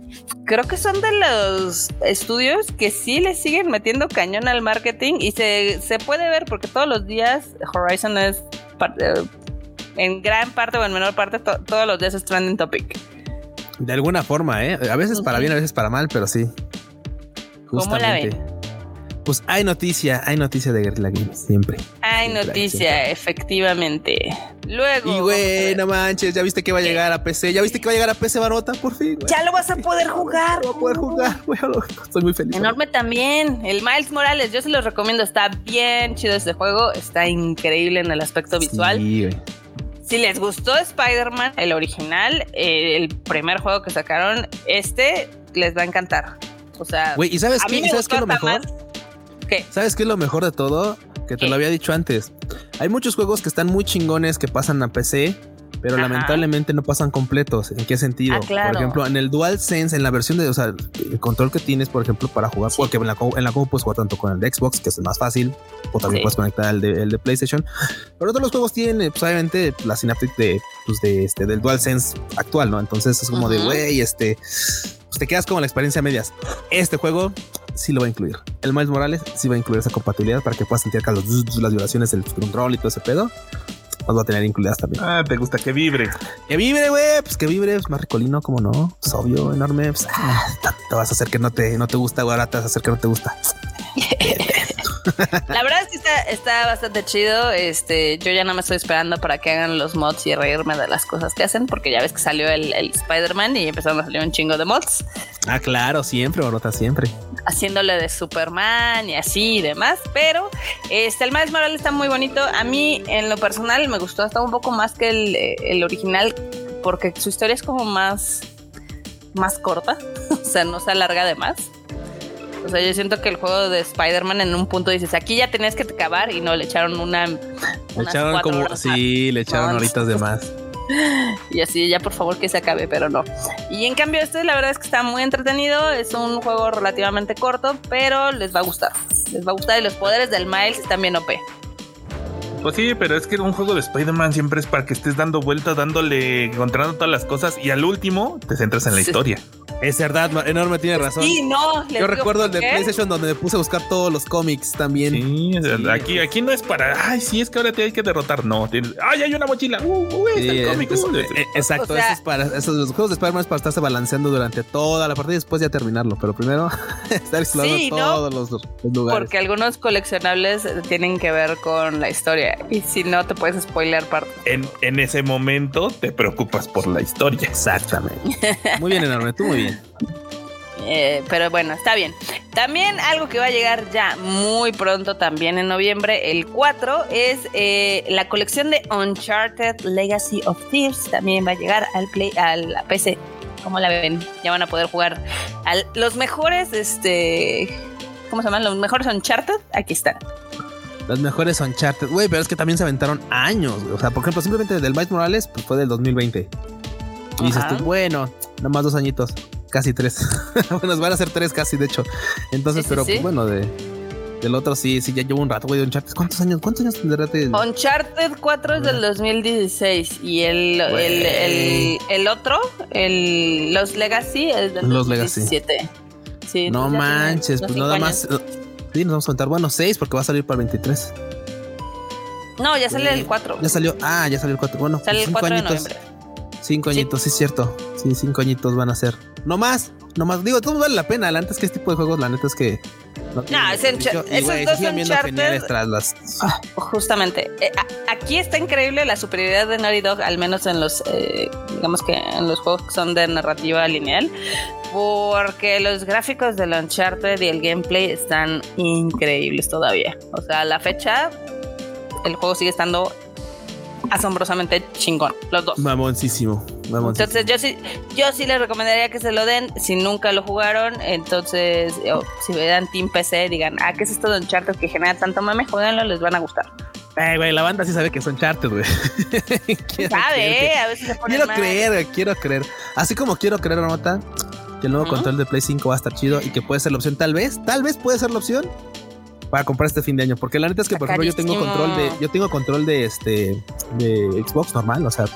creo que son de los estudios que sí le siguen metiendo cañón al marketing y se, puede ver porque todos los días Horizon es eh, en gran parte o en menor parte todos los días es trending topic. De alguna forma, ¿eh? A veces para bien, a veces para mal, pero sí. ¿Cómo la ven? Pues hay noticia, hay noticia de Guerrilla Games, siempre. Hay noticia, efectivamente. Luego. Y güey, no manches, ya viste que va a llegar a PC, ya viste que va a llegar a PC Barota, por fin. Ya lo vas a poder jugar. Lo a poder jugar, güey. Estoy muy feliz. Enorme también. El Miles Morales, yo se los recomiendo, está bien chido este juego, está increíble en el aspecto visual. Sí, güey. Si les gustó Spider-Man, el original, eh, el primer juego que sacaron, este les va a encantar. O sea, güey, ¿y sabes qué? ¿Sabes qué es lo mejor? ¿Sabes qué es lo mejor de todo? Que te lo había dicho antes. Hay muchos juegos que están muy chingones que pasan a PC, pero lamentablemente no pasan completos. ¿En qué sentido? Ah, por ejemplo, en el DualSense, en la versión de, o sea, el control que tienes, por ejemplo, para jugar, porque en la, en la compu puedes jugar tanto con el de Xbox, que es más fácil, o también puedes conectar el de, el de, PlayStation. Pero todos los juegos tienen, pues, obviamente, la Synaptic de, pues, de este, del DualSense actual, ¿no? Entonces es como de, güey, este, pues te quedas como la experiencia medias. Este juego sí lo va a incluir. El Miles Morales sí va a incluir esa compatibilidad para que puedas sentir acá los, las vibraciones del control y todo ese pedo. Las va a tener incluidas también. Ah, te gusta que vibre. Que vibre, güey. Pues que vibre, es más ricolino, como no. Es obvio, enorme. Pues, ah, te vas a hacer que no te, no te gusta, güey. Ahora te vas a hacer que no te gusta. La verdad es que está, está, bastante chido. Este, yo ya no me estoy esperando para que hagan los mods y reírme de las cosas que hacen, porque ya ves que salió el, el Spider-Man y empezaron a salir un chingo de mods. Ah, claro, siempre, Borota, siempre. Haciéndole de Superman y así y demás. Pero este, el Miles Morales está muy bonito. A mí, en lo personal, me gustó hasta un poco más que el, el original, porque su historia es como más, más corta. o sea, no se alarga de más. O sea, yo siento que el juego de Spider-Man en un punto dices, aquí ya tenías que acabar y no, le echaron una... Le echaron como... Sí, le echaron horitas de más. Y así, ya por favor que se acabe, pero no. Y en cambio, este la verdad es que está muy entretenido. Es un juego relativamente corto, pero les va a gustar. Les va a gustar y los poderes del Miles están bien OP. Pues sí, pero es que un juego de Spider-Man siempre es para que estés dando vueltas, dándole, encontrando todas las cosas y al último te centras en la historia. Es verdad, enorme tiene razón. Sí, no. Yo recuerdo el de PlayStation donde me puse a buscar todos los cómics también. Sí, aquí, aquí no es para, ay, sí, es que ahora te hay que derrotar. No, ay, hay una mochila. Uh, uh, el cómic. Eh, exacto, eso es para, esos los juegos de Spider-Man es para estarse balanceando durante toda la partida y después ya terminarlo. Pero primero estar explorando todos los, los, lugares. Porque algunos coleccionables tienen que ver con la historia y si no te puedes spoiler parte. En, en ese momento te preocupas por la historia. Exactamente. Muy bien, enorme, tú muy bien. Eh, pero bueno, está bien. También algo que va a llegar ya muy pronto, también en noviembre, el 4, es eh, la colección de Uncharted Legacy of Thieves. También va a llegar al play, a la PC. ¿Cómo la ven? Ya van a poder jugar a los mejores, este, ¿cómo se llaman? Los mejores Uncharted. Aquí están. Los mejores Uncharted. Güey, pero es que también se aventaron años. O sea, por ejemplo, simplemente del Miles Morales pues, fue del 2020. Y dices tú, bueno, nada más dos añitos casi tres. bueno, van a ser tres casi, de hecho. Entonces, pero pues, bueno, de, del otro sí, sí, ya llevo un rato, güey, de Uncharted. ¿Cuántos años? ¿Cuántos años tendrá? Uncharted 4 es del 2016 y el, el, el, el, otro, el Los Legacy, es del Los 2017. Legacy. Sí, no manches, pues nada más. Sí, nos vamos a contar. Bueno, seis porque va a salir para el 23. No, ya sale el 4. Ya salió. Ah, ya salió el 4. Bueno, sale el 4 añitos. de noviembre. Cinco añitos, sí. es cierto. Sí, cinco añitos van a ser. No más, no más. Digo, todo vale la pena. Antes que este tipo de juegos, la neta es que. No, es esos dos Uncharted. Tras las... Ah, justamente. Eh, aquí está increíble la superioridad de Naughty Dog, al menos en los, eh, digamos que en los juegos que son de narrativa lineal. Porque los gráficos del Uncharted y el gameplay están increíbles todavía. O sea, la fecha, el juego sigue estando asombrosamente chingón, los dos. Mamoncísimo. Entonces yo sí, yo sí les recomendaría que se lo den. Si nunca lo jugaron, entonces si vean Team PC, digan, ah, ¿qué es esto de Uncharted que genera tanto mame? Jueguenlo, les van a gustar. Ay, güey, la banda sí sabe que son Uncharted, güey. sabe, a veces se Quiero creer, quiero creer. Así como quiero creer, nota que el nuevo control de Play 5 va a estar chido y que puede ser la opción, tal vez, tal vez puede ser la opción para comprar este fin de año. Porque la neta es que, por ejemplo, yo tengo control de, yo tengo control de este de Xbox normal, o sea,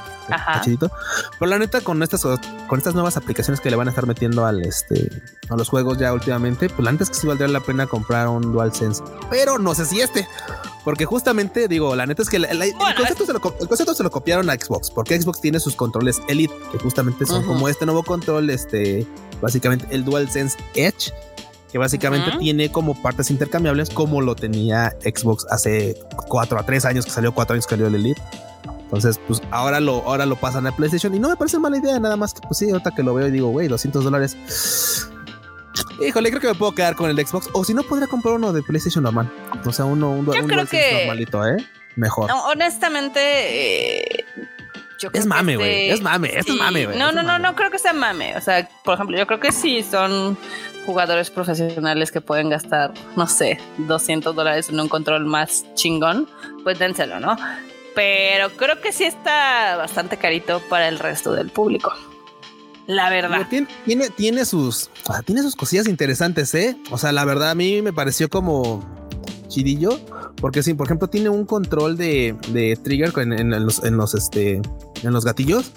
chidito. Pero la neta, con estas, con estas nuevas aplicaciones que le van a estar metiendo al este a los juegos ya últimamente, pues la neta es que sí valdría la pena comprar un DualSense. Pero no sé si este. Porque justamente digo, la neta es que el, concepto se lo, el, concepto se lo, copiaron a Xbox, porque Xbox tiene sus controles Elite, que justamente son como este nuevo control, este, básicamente el DualSense Edge, que básicamente tiene como partes intercambiables como lo tenía Xbox hace 4 a 3 años que salió, 4 años que salió el Elite. Entonces, pues ahora lo, ahora lo pasan a PlayStation y no me parece mala idea, nada más que pues sí, ahorita que lo veo y digo, güey, 200 dólares. Híjole, creo que me puedo quedar con el Xbox. O si no, podría comprar uno de PlayStation normal. O sea, uno, un, Yo creo que... normalito, ¿eh? Mejor. No, honestamente, eh, es mame, güey. Es mame, es mame, güey. No, no, no, no creo que sea mame. O sea, por ejemplo, yo creo que sí son jugadores profesionales que pueden gastar, no sé, 200 dólares en un control más chingón, pues dénselo, ¿no? Pero creo que sí está bastante carito para el resto del público. La verdad. Tiene, tiene, sus, tiene sus cosillas interesantes, ¿eh? O sea, la verdad a mí me pareció como chidillo. Porque sí, por ejemplo, tiene un control de, de trigger en, los, en los, este, en los gatillos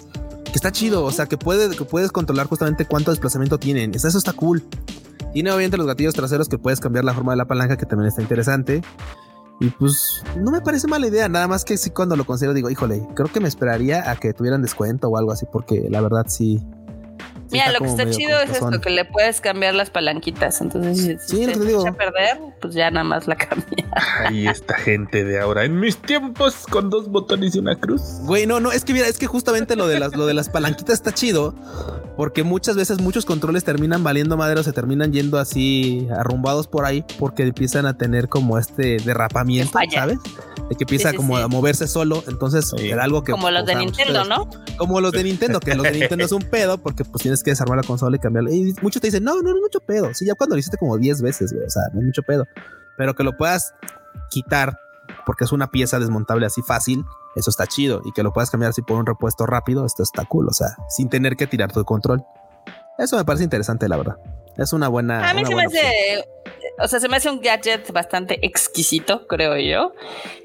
que está chido. O sea, que, puede, que puedes controlar justamente cuánto desplazamiento tienen. Eso está cool. Tiene obviamente los gatillos traseros que puedes cambiar la forma de la palanca, que también está interesante. Y pues no me parece mala idea, nada más que sí cuando lo considero digo, híjole, creo que me esperaría a que tuvieran descuento o algo así, porque la verdad sí, Mira, lo que está chido es esto, que le puedes cambiar las palanquitas. Entonces, si, sí, te echa a perder, pues ya nada más la cambia. Ahí esta gente de ahora. En mis tiempos, con dos botones y una cruz. Güey, no, no, es que mira, es que justamente lo de las, lo de las palanquitas está chido. Porque muchas veces muchos controles terminan valiendo madre o se terminan yendo así arrumbados por ahí porque empiezan a tener como este derrapamiento, ¿sabes? De que empieza como a moverse solo. Entonces era algo que. Como los de Nintendo, ¿no? Como los de Nintendo, que los de Nintendo es un pedo porque pues tienes que desarmar la consola y cambiarla. Y muchos te dicen, no, no, no es mucho pedo. Sí, ya cuando lo hiciste como 10 veces, güey. O sea, no es mucho pedo. Pero que lo puedas quitar porque es una pieza desmontable así fácil, eso está chido. Y que lo puedas cambiar así por un repuesto rápido, esto está cool. O sea, sin tener que tirar tu control. Eso me parece interesante, la verdad. Es una buena. A mí se me hace. O sea, se me hace un gadget bastante exquisito, creo yo.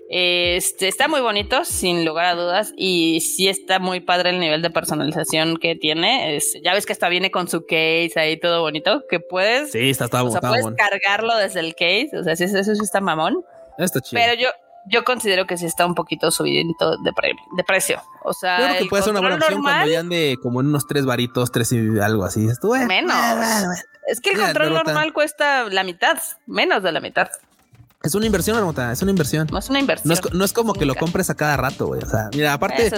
Este está muy bonito, sin lugar a dudas, y sí está muy padre el nivel de personalización que tiene. ya ves que hasta viene con su case ahí todo bonito, que puedes. Sí, está, está, o sea, puedes cargarlo desde el case. O sea, sí, eso sí está mamón. Está chido. Pero yo, yo considero que sí está un poquito subidito de, de precio. O sea, creo que puede ser una buena opción cuando ya ande como en unos tres varitos, tres y algo así. menos. es que el control normal cuesta la mitad, menos de la mitad. Es una inversión, Armota, es una inversión. No es una inversión. No es, como que lo compres a cada rato, güey. O sea, mira, aparte,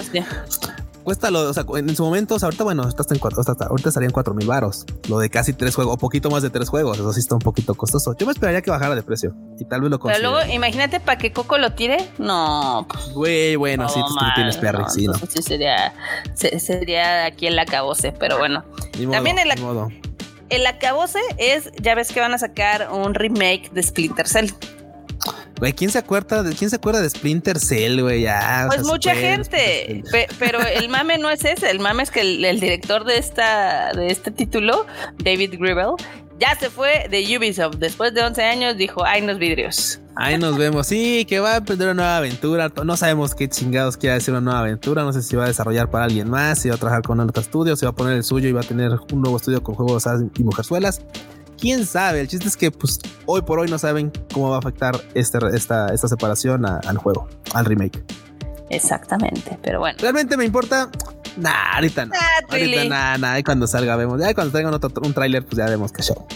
cuesta lo, o sea, en su momento, o sea, ahorita, bueno, está en cuatro, ahorita estarían cuatro mil varos. Lo de casi tres juegos, o poquito más de tres juegos. Eso sí está un poquito costoso. Yo me esperaría que bajara de precio y tal vez lo consiga. Pero luego, imagínate para que Coco lo tire. No. Pues, güey, bueno, sí, tú tienes Perry, sí, ¿no? Sí, sería, sería aquí el acabose, pero bueno. También el, el acabose es, ya ves que van a sacar un remake de Splinter Cell. Güey, ¿quién se acuerda de quién se acuerda de Splinter Cell, güey? pues mucha gente, pero el mame no es ese, el mame es que el, director de esta de este título, David Gribble, ya se fue de Ubisoft. Después de 11 años dijo, "Ay, nos vidrios." Ahí nos vemos. Sí, que va a emprender una nueva aventura. No sabemos qué chingados quiere decir una nueva aventura. No sé si va a desarrollar para alguien más, si va a trabajar con otro estudio, si va a poner el suyo y va a tener un nuevo estudio con juegos y mujerzuelas quién sabe. El chiste es que pues hoy por hoy no saben cómo va a afectar este, esta, esta separación al juego, al remake. Exactamente, pero bueno. Realmente me importa. Nah, ahorita no. ahorita nada, nada. Y cuando salga vemos. Ya cuando traigan otro, un tráiler, pues ya vemos que show.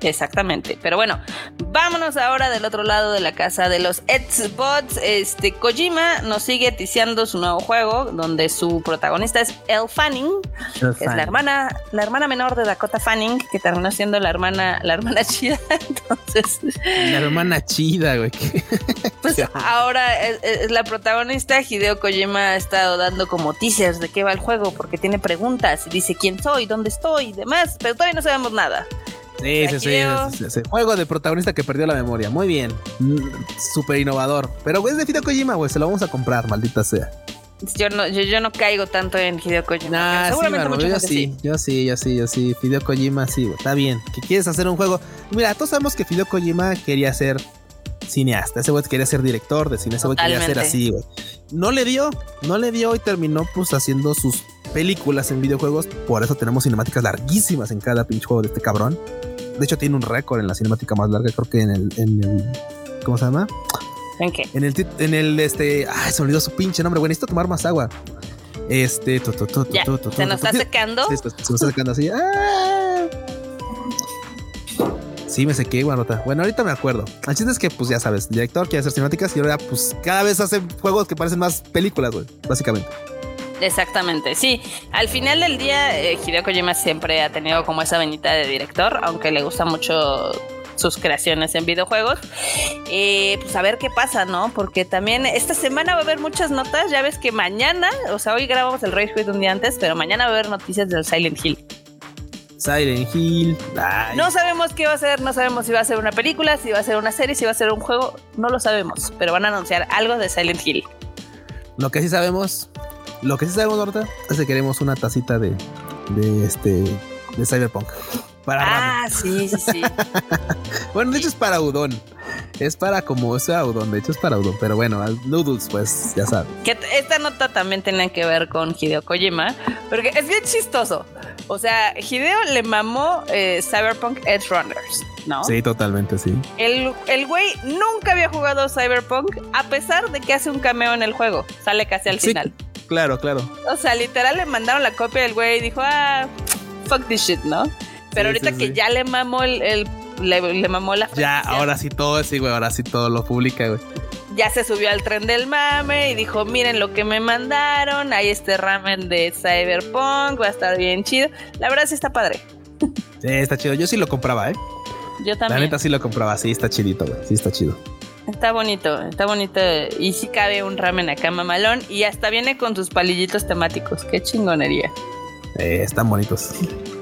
Exactamente. Pero bueno, vámonos ahora del otro lado de la casa de los Xbox. Este Kojima nos sigue ticiando su nuevo juego, donde su protagonista es Elle Fanning, que es la hermana, la hermana menor de Dakota Fanning, que terminó siendo la hermana, la hermana chida. Entonces. La hermana chida, güey. Pues ahora es, la protagonista. Hideo Kojima ha estado dando como teasers de qué va el juego, porque tiene preguntas y dice quién soy, dónde estoy y demás, pero todavía no sabemos nada. Sí, sí, sí, Juego de protagonista que perdió la memoria. Muy bien. Mm, súper innovador. Pero es de Hideo Kojima, güey. Se lo vamos a comprar, maldita sea. Yo no, yo, no caigo tanto en Hideo Kojima. seguramente yo sí, yo sí, yo sí, yo sí. Hideo Kojima sí, güey. Está bien. Que quieres hacer un juego. Mira, todos sabemos que Hideo Kojima quería ser cineasta. Ese güey quería ser director de cine. Ese güey quería ser así, güey. No le dio, no le dio y terminó pues haciendo sus películas en videojuegos. Por eso tenemos cinemáticas larguísimas en cada pinche juego de este cabrón. De hecho, tiene un récord en la cinemática más larga, creo que en el, en el ¿cómo se llama? ¿En qué? En el, en el, este, ay, se olvidó su pinche nombre, güey, necesito tomar más agua. Este, tu, tu, tu, ya, se nos está secando. Sí, se nos está secando así. ¡Ah! Sí, me sequé, guanota. Bueno, ahorita me acuerdo. El chiste es que, pues ya sabes, el director quiere hacer cinemáticas y ahora, pues cada vez hace juegos que parecen más películas, güey, básicamente. Exactamente, sí. Al final del día, eh, Hideo Kojima siempre ha tenido como esa venita de director, aunque le gusta mucho sus creaciones en videojuegos. Eh, pues a ver qué pasa, ¿no? Porque también esta semana va a haber muchas notas. Ya ves que mañana, o sea, hoy grabamos el Rage Quit un día antes, pero mañana va a haber noticias del Silent Hill. Silent Hill. No sabemos qué va a ser, no sabemos si va a ser una película, si va a ser una serie, si va a ser un juego, no lo sabemos, pero van a anunciar algo de Silent Hill. Lo que sí sabemos lo que sí sabemos, ahorita es que queremos una tacita de, de este de Cyberpunk. Para ah, sí, sí, sí. bueno, de hecho es para udon. Es para como sea udon, de hecho es para udon, pero bueno, noodles, pues ya sabes. Que esta nota también tiene que ver con Hideo Kojima, porque es bien chistoso. O sea, Hideo le mamó eh, Cyberpunk Edge Runners, ¿no? Sí, totalmente, sí. El, el güey nunca había jugado Cyberpunk, a pesar de que hace un cameo en el juego. Sale casi al Sí, final. Claro, claro. O sea, literal le mandaron la copia del güey y dijo, ah, fuck this shit, ¿no? Pero Sí, ahorita sí, que ya le mamó el, el- le, le mamó la Ya, ahora sí todo, sí, güey, ahora sí todo lo publica, güey. ya se subió al tren del mame y dijo, miren lo que me mandaron, hay este ramen de Cyberpunk, va a estar bien chido. La verdad sí está padre. Sí, está chido. Yo sí lo compraba, ¿eh? Yo La también. neta sí lo compraba. Sí, está chidito, güey. Sí, está chido. Está bonito, está bonito. Y sí cabe un ramen acá mamalón y hasta viene con sus palillitos temáticos. Qué chingonería, Eh, están bonitos.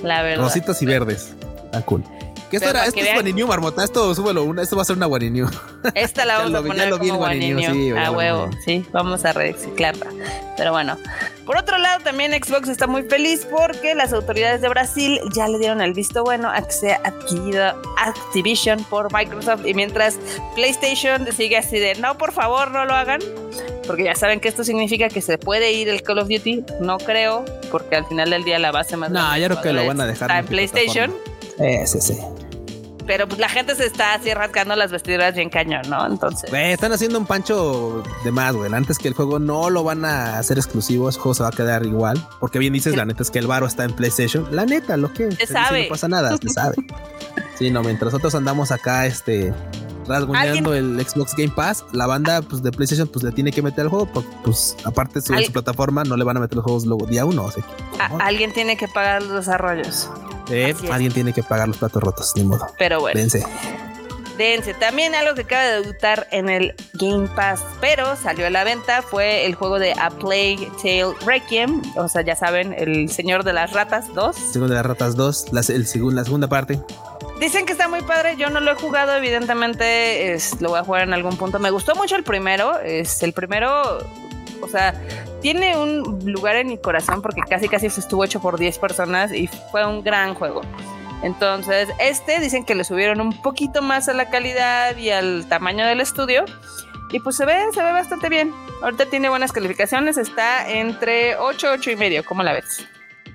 la verdad. Rositas y verdes. Está cool. ¿Qué esto Pero era? Esto es Guaninew, Marmota. Esto, súbelo. Una, esto va a ser una Guaninew. Esta la Ya vamos lo a ya poner como Guaninew, guaniño. sí, a ya huevo, sí, vamos a reciclarla. Pero bueno, por otro lado también Xbox está muy feliz porque las autoridades de Brasil ya le dieron el visto bueno a que sea adquirido Activision por Microsoft y mientras PlayStation sigue así de no, por favor, no lo hagan. Porque ya saben que esto significa que se puede ir el Call of Duty. No creo, porque al final del día la base más No, de creo que lo van a dejar Está en PlayStation. Eh, sí, sí. Pero pues la gente se está así rasgando las vestiduras bien cañón, ¿no? Entonces. Güey, están haciendo un pancho de más, güey. Antes que el juego no lo van a hacer exclusivo, ese juego se va a quedar igual. Porque bien dices, la neta es que el varo está en PlayStation. La neta, lo que se dice, sabe. no pasa nada, se sabe. Sí, no, mientras nosotros andamos acá, este, rasguñando el Xbox Game Pass, la banda pues, de PlayStation pues le tiene que meter el juego, porque, pues aparte su, su plataforma no le van a meter los juegos luego día uno. O sea, que, alguien tiene que pagar los desarrollos. eh, alguien tiene que pagar los platos rotos, ni modo. Pero bueno, Dense. dense. También algo que acaba de debutar en el Game Pass, pero salió a la venta, fue el juego de A Plague Tale Requiem. O sea, ya saben, el Señor de las Ratas 2. Segundo de las ratas 2, la, el segun- la segunda parte. Dicen que está muy padre, yo no lo he jugado, evidentemente es, lo voy a jugar en algún punto. Me gustó mucho el primero, es el primero, o sea, tiene un lugar en mi corazón porque casi casi estuvo hecho por 10 personas y fue un gran juego. Entonces, este dicen que le subieron un poquito más a la calidad y al tamaño del estudio. Y pues se ve, se ve bastante bien. Ahorita tiene buenas calificaciones, está entre 8, 8 y medio, ¿cómo la ves?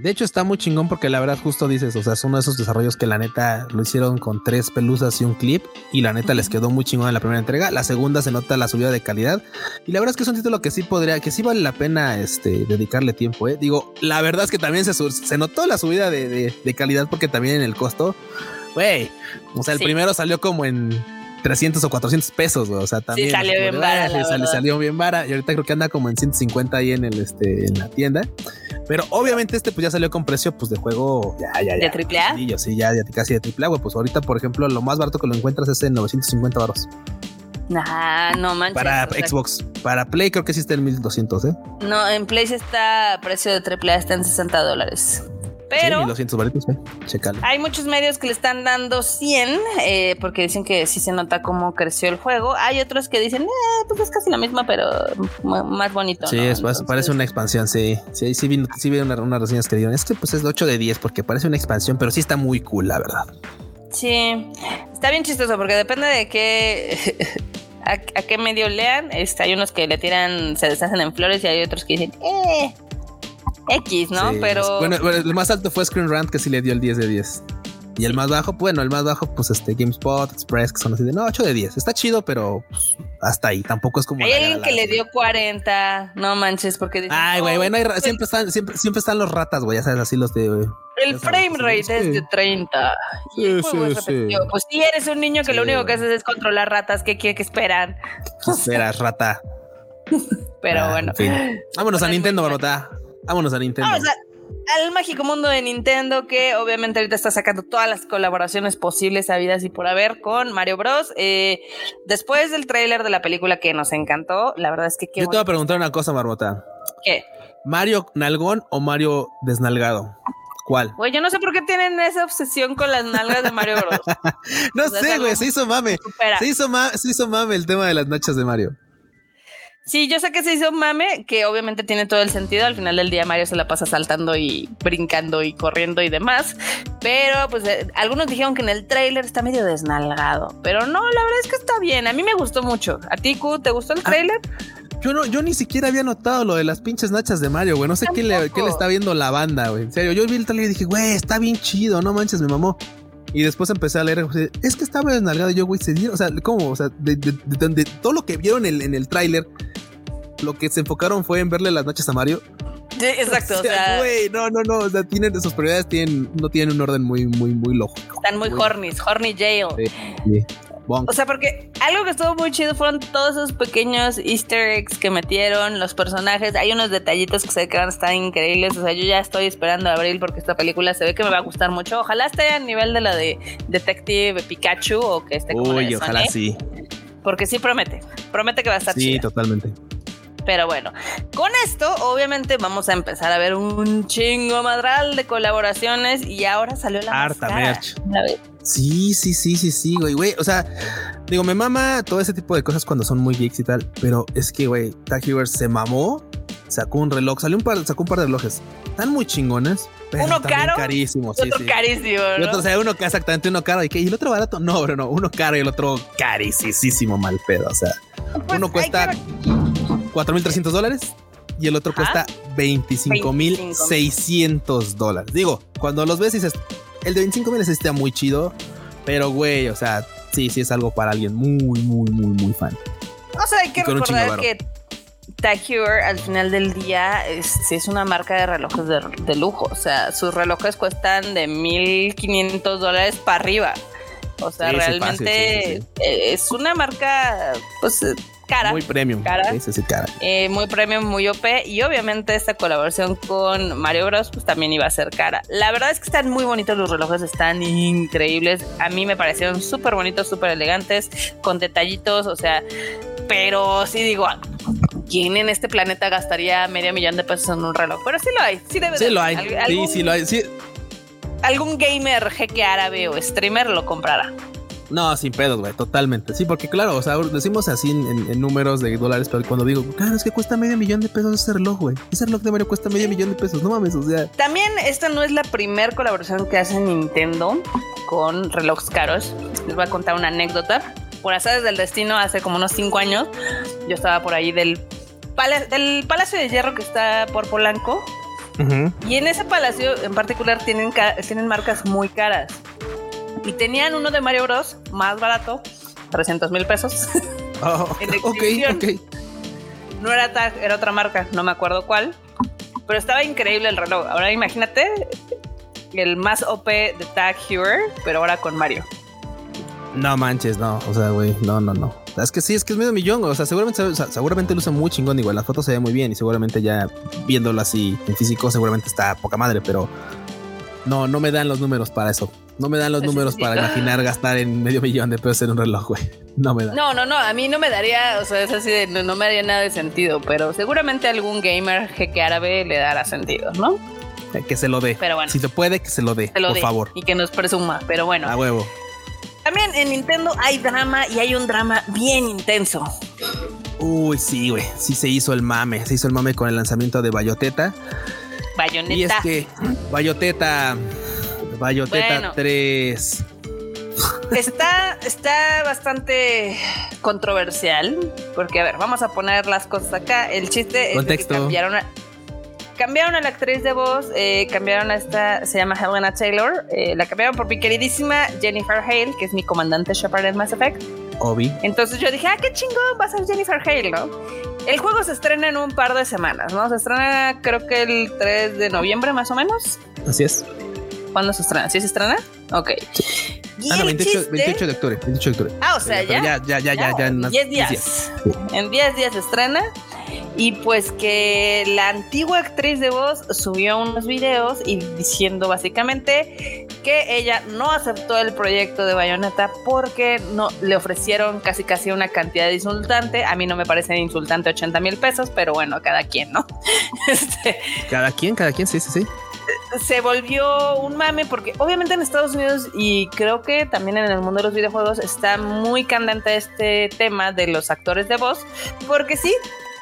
De hecho, está muy chingón porque la verdad, justo dices, o sea, es uno de esos desarrollos que la neta lo hicieron con tres pelusas y un clip. Y la neta les quedó muy chingón en la primera entrega. La segunda se nota la subida de calidad. Y la verdad es que es un título que sí podría, que sí vale la pena este, dedicarle tiempo. ¿eh? Digo, la verdad es que también se, se notó la subida de, de- de calidad porque también en el costo, güey. O sea, el Sí. primero salió como en 300 o 400 pesos, güey. O sea, también. salió bien como, vara, "Ah, la sal- verdad". salió bien vara. Y ahorita creo que anda como en 150 ahí en el este en la tienda. Pero obviamente este pues ya salió con precio pues de juego ya, ya, ya. ¿De triple A? Sí, sí, ya, ya casi de triple A, güey. Pues ahorita, por ejemplo, lo más barato que lo encuentras es en 950 baros. Nah, no manches. Para o sea, Xbox. Para Play creo que sí está en 1200, ¿eh? No, en Play sí está precio de AAA, está en 60 dólares. Sí, Pero 1200 baritos, ¿eh? Hay muchos medios que le están dando 100 eh, porque dicen que sí se nota cómo creció el juego. Hay otros que dicen, eh, pues es casi la misma, pero más bonito. Sí, ¿no? es, Entonces, parece una expansión, sí. Sí, sí vi, sí vi una- unas reseñas que dijeron, es que pues es de 8 de 10 porque parece una expansión, pero sí está muy cool, la verdad. Sí, está bien chistoso porque depende de qué. A, a qué medio lean, este, hay unos que le tiran, se deshacen en flores y hay otros que dicen, eh, X, ¿no? Sí, Pero Bueno, bueno, el más alto fue Screen Rant que sí le dio el 10 de 10. Y el más bajo, bueno, el más bajo, pues este GameSpot, Express, que son así de no, 8 de 10. Está chido, pero pues, hasta ahí. Tampoco es como. hay alguien que le dio 40, no manches, porque dicen, Ay, güey, "Oh, bueno, pues, siempre están, siempre, siempre están los ratas, güey. Ya sabes, así los de. El frame rate sí. es de 30. Y el Sí, es sí. Pues si eres un niño que lo único que haces es controlar ratas, ¿qué quiere que esperan? ¿Qué esperas, rata? Pero Ah, bueno. en fin. Vámonos a Nintendo, muy Barbota. Vámonos a Nintendo. Vamos a- al mágico mundo de Nintendo que obviamente ahorita está sacando todas las colaboraciones posibles habidas y por haber con Mario Bros. Eh, después del tráiler de la película que nos encantó, la verdad es que qué Yo te voy a preguntar una cosa, Barbota. ¿Qué? ¿Mario Nalgón o Mario Desnalgado? ¿Cuál? Güey, yo no sé por qué tienen esa obsesión con las nalgas de Mario Bros. No O sea, es sé, güey, se hizo mame. Se hizo, ma- se hizo mame el tema de las nachas de Mario. Sí, yo sé que se hizo un mame, que obviamente tiene todo el sentido. Al final del día Mario se la pasa saltando y brincando y corriendo y demás. Pero pues eh, algunos dijeron que en el tráiler está medio desnalgado. Pero no, la verdad es que está bien. A mí me gustó mucho. ¿A ti, Q, te gustó el Ah, tráiler? Yo no, yo ni siquiera había notado lo de las pinches nachas de Mario, güey. No sé qué le, qué le, está viendo la banda, güey. En serio, yo vi el trailer y dije, güey, está bien chido, no manches, me mamó. Y después empecé a leer, es que estaba desnalgado yo, güey, se dieron, o sea, ¿cómo? O sea, de, de, todo lo que vieron en, en el tráiler, lo que se enfocaron fue en verle las nachas a Mario. Sí, exacto. O sea, güey, no, no, no. O sea, tienen sus prioridades, tienen, no tienen un orden muy, muy, muy lógico. Están muy, horny, horny jail. Sí, O sea, porque algo que estuvo muy chido fueron todos esos pequeños easter eggs que metieron, los personajes. Hay unos detallitos que se ve que van a estar increíbles. O sea, yo ya estoy esperando a abril porque esta película se ve que me va a gustar mucho. Ojalá esté a nivel de la de Detective Pikachu o que esté como Uy, ojalá sí. Porque sí promete. Promete que va a estar Sí, totalmente. Pero bueno, con esto obviamente vamos a empezar a ver un chingo madral de colaboraciones y ahora salió la Harta merch. Sí, sí, sí, sí, sí, güey, güey. O sea, digo, me mama todo ese tipo de cosas cuando son muy geeks y tal, pero es que, güey, Tag se mamó, sacó un reloj, salió un par, sacó un par de relojes. Están muy chingones. Pero uno caro. Carísimo, sí, otro carísimo. ¿no? otro, o sea, uno exactamente uno caro y, ¿y el otro barato. No, bro, no, uno caro y el otro carísimo, mal pedo. O sea, pues uno cuesta 4.300 dólares y el otro cuesta 25.600 dólares. Digo, cuando los ves dices, el de 25.000 está muy chido, pero güey, o sea, sí, sí es algo para alguien muy, muy, muy, muy fan. O sea, hay que recordar que Tag Heuer al final del día es, es una marca de relojes de, de, lujo. O sea, sus relojes cuestan de 1.500 dólares para arriba. O sea, realmente es una marca, pues cara. Muy premium. Cara. Sí, sí, cara. Eh, muy premium, muy OP. Y obviamente esta colaboración con Mario Bros. pues también iba a ser cara. La verdad es que están muy bonitos los relojes, están increíbles. A mí me parecieron súper bonitos, súper elegantes, con detallitos, o sea, pero sí digo, ¿quién en este planeta gastaría medio millón de pesos en un reloj? Pero sí lo hay, sí debe Sí lo hay, sí, sí lo hay, sí. Algún gamer jeque árabe o streamer lo comprará. No, sin pedos, güey, totalmente. Sí, porque claro, o sea, decimos así en, números de dólares, pero cuando digo, claro, es que cuesta medio millón de pesos ese reloj, güey. Ese reloj de Mario cuesta medio millón de pesos, no mames, o sea. También esta no es la primera colaboración que hace Nintendo con relojes caros. Les voy a contar una anécdota. Por azares del destino, hace como unos cinco años, yo estaba por ahí del, del Palacio de Hierro que está por Polanco. Y en ese palacio en particular tienen, tienen marcas muy caras y tenían uno de Mario Bros más barato, 300 mil pesos. Oh, ok, ok. No era Tag, era otra marca, no me acuerdo cuál, pero estaba increíble el reloj. Ahora imagínate el más OP de Tag Heuer, pero ahora con Mario. No manches, no, o sea, güey, no, no, no. Es que sí, es que es medio millón, o sea, seguramente, o sea, seguramente lo usa muy chingón, igual la foto se ve muy bien y seguramente ya viéndolo así en físico seguramente está poca madre, pero no, no me dan los números para eso. No me dan los números para imaginar gastar en medio millón de pesos en un reloj, güey. No me da. No, no, no. A mí no me daría, o sea, es así de, no, me haría nada de sentido, pero seguramente algún gamer jeque árabe le dará sentido, ¿no? Eh, que se lo dé. Pero bueno. Si se puede, que se lo dé, por favor. Y que nos presuma, pero bueno. A huevo. También en Nintendo hay drama y hay un drama bien intenso. Uy, sí, güey. Sí se hizo el mame. Se hizo el mame con el lanzamiento de Bayoteta. Bayoneta. Y es que Bayoteta Bayoteta 3. Está, está bastante controversial. Porque, a ver, vamos a poner las cosas acá. El chiste es que cambiaron a, cambiaron a la actriz de voz, eh, cambiaron a esta, se llama Helena Taylor, eh, la cambiaron por mi queridísima Jennifer Hale, que es mi comandante Shepard en Mass Effect. Obi. Entonces yo dije, ah, qué chingón, va a ser Jennifer Hale, ¿no? El juego se estrena en un par de semanas, ¿no? Se estrena creo que el 3 de noviembre más o menos. Así es. ¿Cuándo se estrena? ¿Sí se estrena? Ok. Ah, no, 28, de octubre. 28 de octubre. Ah, o sea, ya. Ya, ya, ya, ya. ya en 10 días. En 10 días se estrena. Y pues que la antigua actriz de voz subió unos videos y diciendo básicamente que ella no aceptó el proyecto de Bayonetta porque no le ofrecieron casi casi una cantidad de insultante. A mí no me parece insultante 80 mil pesos, pero bueno, cada quien, ¿no? Este, cada quien, cada quien, sí, sí, sí se volvió un mame porque obviamente en Estados Unidos y creo que también en el mundo de los videojuegos está muy candente este tema de los actores de voz porque sí,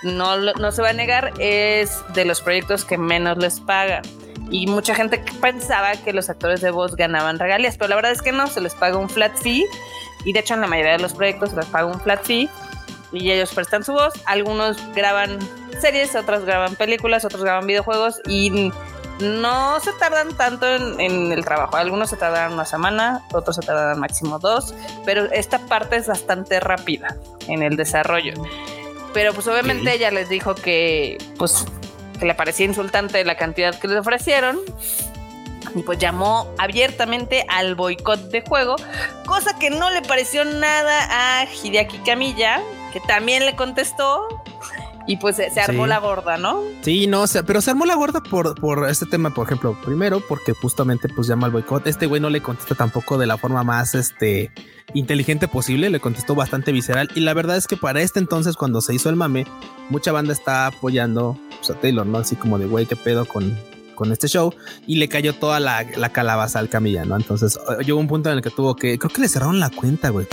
no, no se va a negar, es de los proyectos que menos les pagan. Y mucha gente pensaba que los actores de voz ganaban regalías, pero la verdad es que no, se les paga un flat fee. Y de hecho en la mayoría de los proyectos se les paga un flat fee y ellos prestan su voz. Algunos graban series, otros graban películas, otros graban videojuegos y no se tardan tanto en, el trabajo. Algunos se tardan una semana, otros se tardan máximo dos, pero esta parte es bastante rápida en el desarrollo. Pero pues obviamente ella les dijo que pues que le parecía insultante la cantidad que les ofrecieron y pues llamó abiertamente al boicot de juego, cosa que no le pareció nada a Hideaki Kamiya, que también le contestó y pues se, armó la gorda, ¿no? Sí, no, pero se armó la gorda por, por este tema, por ejemplo, primero porque justamente pues llama al boicot. Este güey no le contesta tampoco de la forma más este inteligente posible, le contestó bastante visceral y la verdad es que para este entonces cuando se hizo el mame, mucha banda está apoyando pues, a Taylor, ¿no? Así como de güey, qué pedo con con este show y le cayó toda la, calabaza al Camilla, ¿no? Entonces eh, llegó un punto en el que tuvo que, creo que le cerraron la cuenta, güey.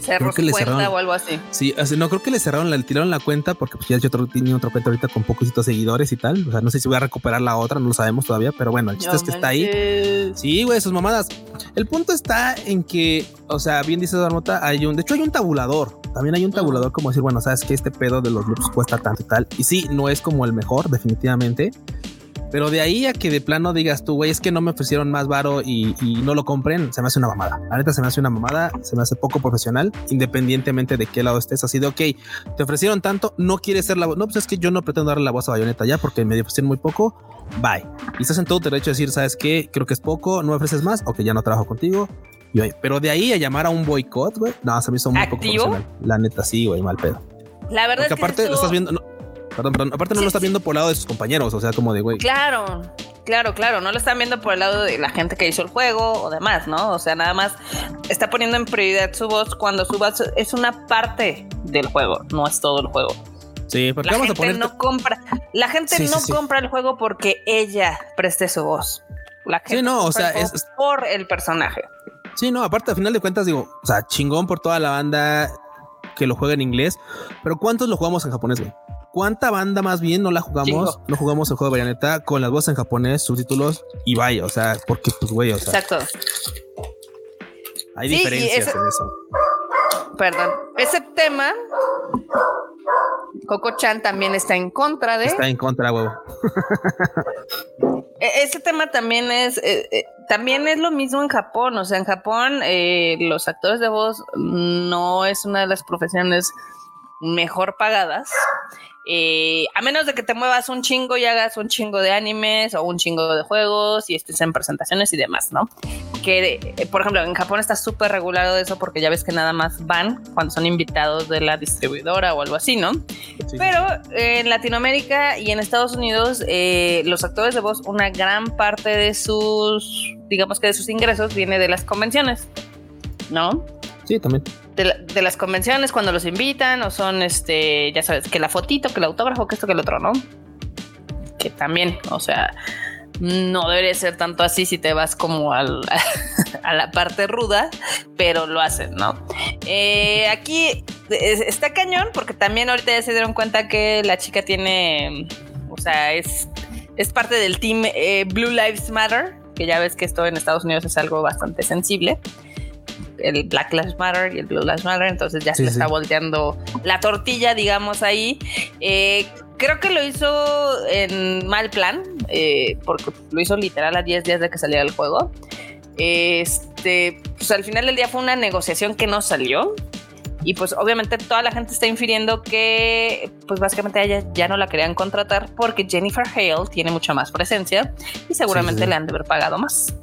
Cerró le cuenta cerraron, o algo así. Sí, no creo que le cerraron, le tiraron la cuenta porque pues ya yo otro, tenía otro cuenta ahorita con poquitos seguidores y tal. O sea, no sé si voy a recuperar la otra, no lo sabemos todavía, pero bueno, el chiste es que está ahí. Sí, güey, sus mamadas. El punto está en que, o sea, bien dice Darmota, hay un, de hecho hay un tabulador. También hay un tabulador como decir, bueno, sabes que este pedo de los loops cuesta tanto y tal. Y sí, no es como el mejor, definitivamente. Pero de ahí a que de plano digas tú, güey, es que no me ofrecieron más varo y, no lo compren, se me hace una mamada. La neta se me hace una mamada, se me hace poco profesional, independientemente de qué lado estés. Así de, ok, te ofrecieron tanto, no quieres ser la voz. No, pues es que yo no pretendo darle la voz a Bayonetta ya porque me ofrecieron muy poco. Bye. Y estás en todo derecho a decir, ¿sabes qué? Creo que es poco, no me ofreces más, o que ya no trabajo contigo. pero de ahí a llamar a un boicot, güey, no, se me hizo muy poco profesional. La neta, sí, güey, mal pedo. La verdad es que aparte lo estás viendo, Perdón, perdón. Aparte no lo está viendo por el lado de sus compañeros, o sea, como de güey. Claro, claro, claro. No lo están viendo por el lado de la gente que hizo el juego o demás, ¿no? O sea, nada más está poniendo en prioridad su voz cuando su voz es una parte del juego, no es todo el juego. Sí, porque la vamos gente a poner. No compra, la gente no compra el juego porque ella preste su voz. La gente sí, no, o sea, es por el personaje. Sí, no, aparte, al final de cuentas, digo, o sea, chingón por toda la banda que lo juega en inglés, pero ¿cuántos lo jugamos en japonés, güey? ¿Cuánta banda más bien no la jugamos? No jugamos el juego de Bayonetta con las voces en japonés, subtítulos y vaya, o sea, porque pues güey, o sea. Exacto. Hay diferencias en eso. Perdón. Ese tema Coco Chan también está en contra de. Está en contra, huevo. E-, ese tema también es, eh, eh, también es lo mismo en Japón. O sea, en Japón eh, los actores de voz no es una de las profesiones mejor pagadas. Eh, a menos de que te muevas un chingo y hagas un chingo de animes o un chingo de juegos y estés en presentaciones y demás, ¿no? Que, eh, por ejemplo, en Japón está súper regulado eso porque ya ves que nada más van cuando son invitados de la distribuidora o algo así, ¿no? Pero en Latinoamérica y en Estados Unidos, eh, los actores de voz, una gran parte de sus, digamos que de sus ingresos viene de las convenciones, ¿no? Sí, también de, las convenciones cuando los invitan o son, este, ya sabes, que la fotito, que el autógrafo, que esto, que el otro, ¿no? Que también, o sea, no debería ser tanto así si te vas como a la parte ruda, pero lo hacen, ¿no? Eh, aquí está cañón porque también ahorita ya se dieron cuenta que la chica tiene, o sea, es, es parte del team eh, Blue Lives Matter, que ya ves que esto en Estados Unidos es algo bastante sensible el Black Lives Matter y el Blue Lives Matter, entonces ya se está volteando la tortilla, digamos, ahí. Eh, creo que lo hizo en mal plan, eh, porque lo hizo literal a 10 días de que saliera el juego. Este, pues al final del día fue una negociación que no salió. Y pues obviamente toda la gente está infiriendo que pues básicamente a ella ya no la querían contratar porque Jennifer Hale tiene mucha más presencia y seguramente le han de haber pagado más.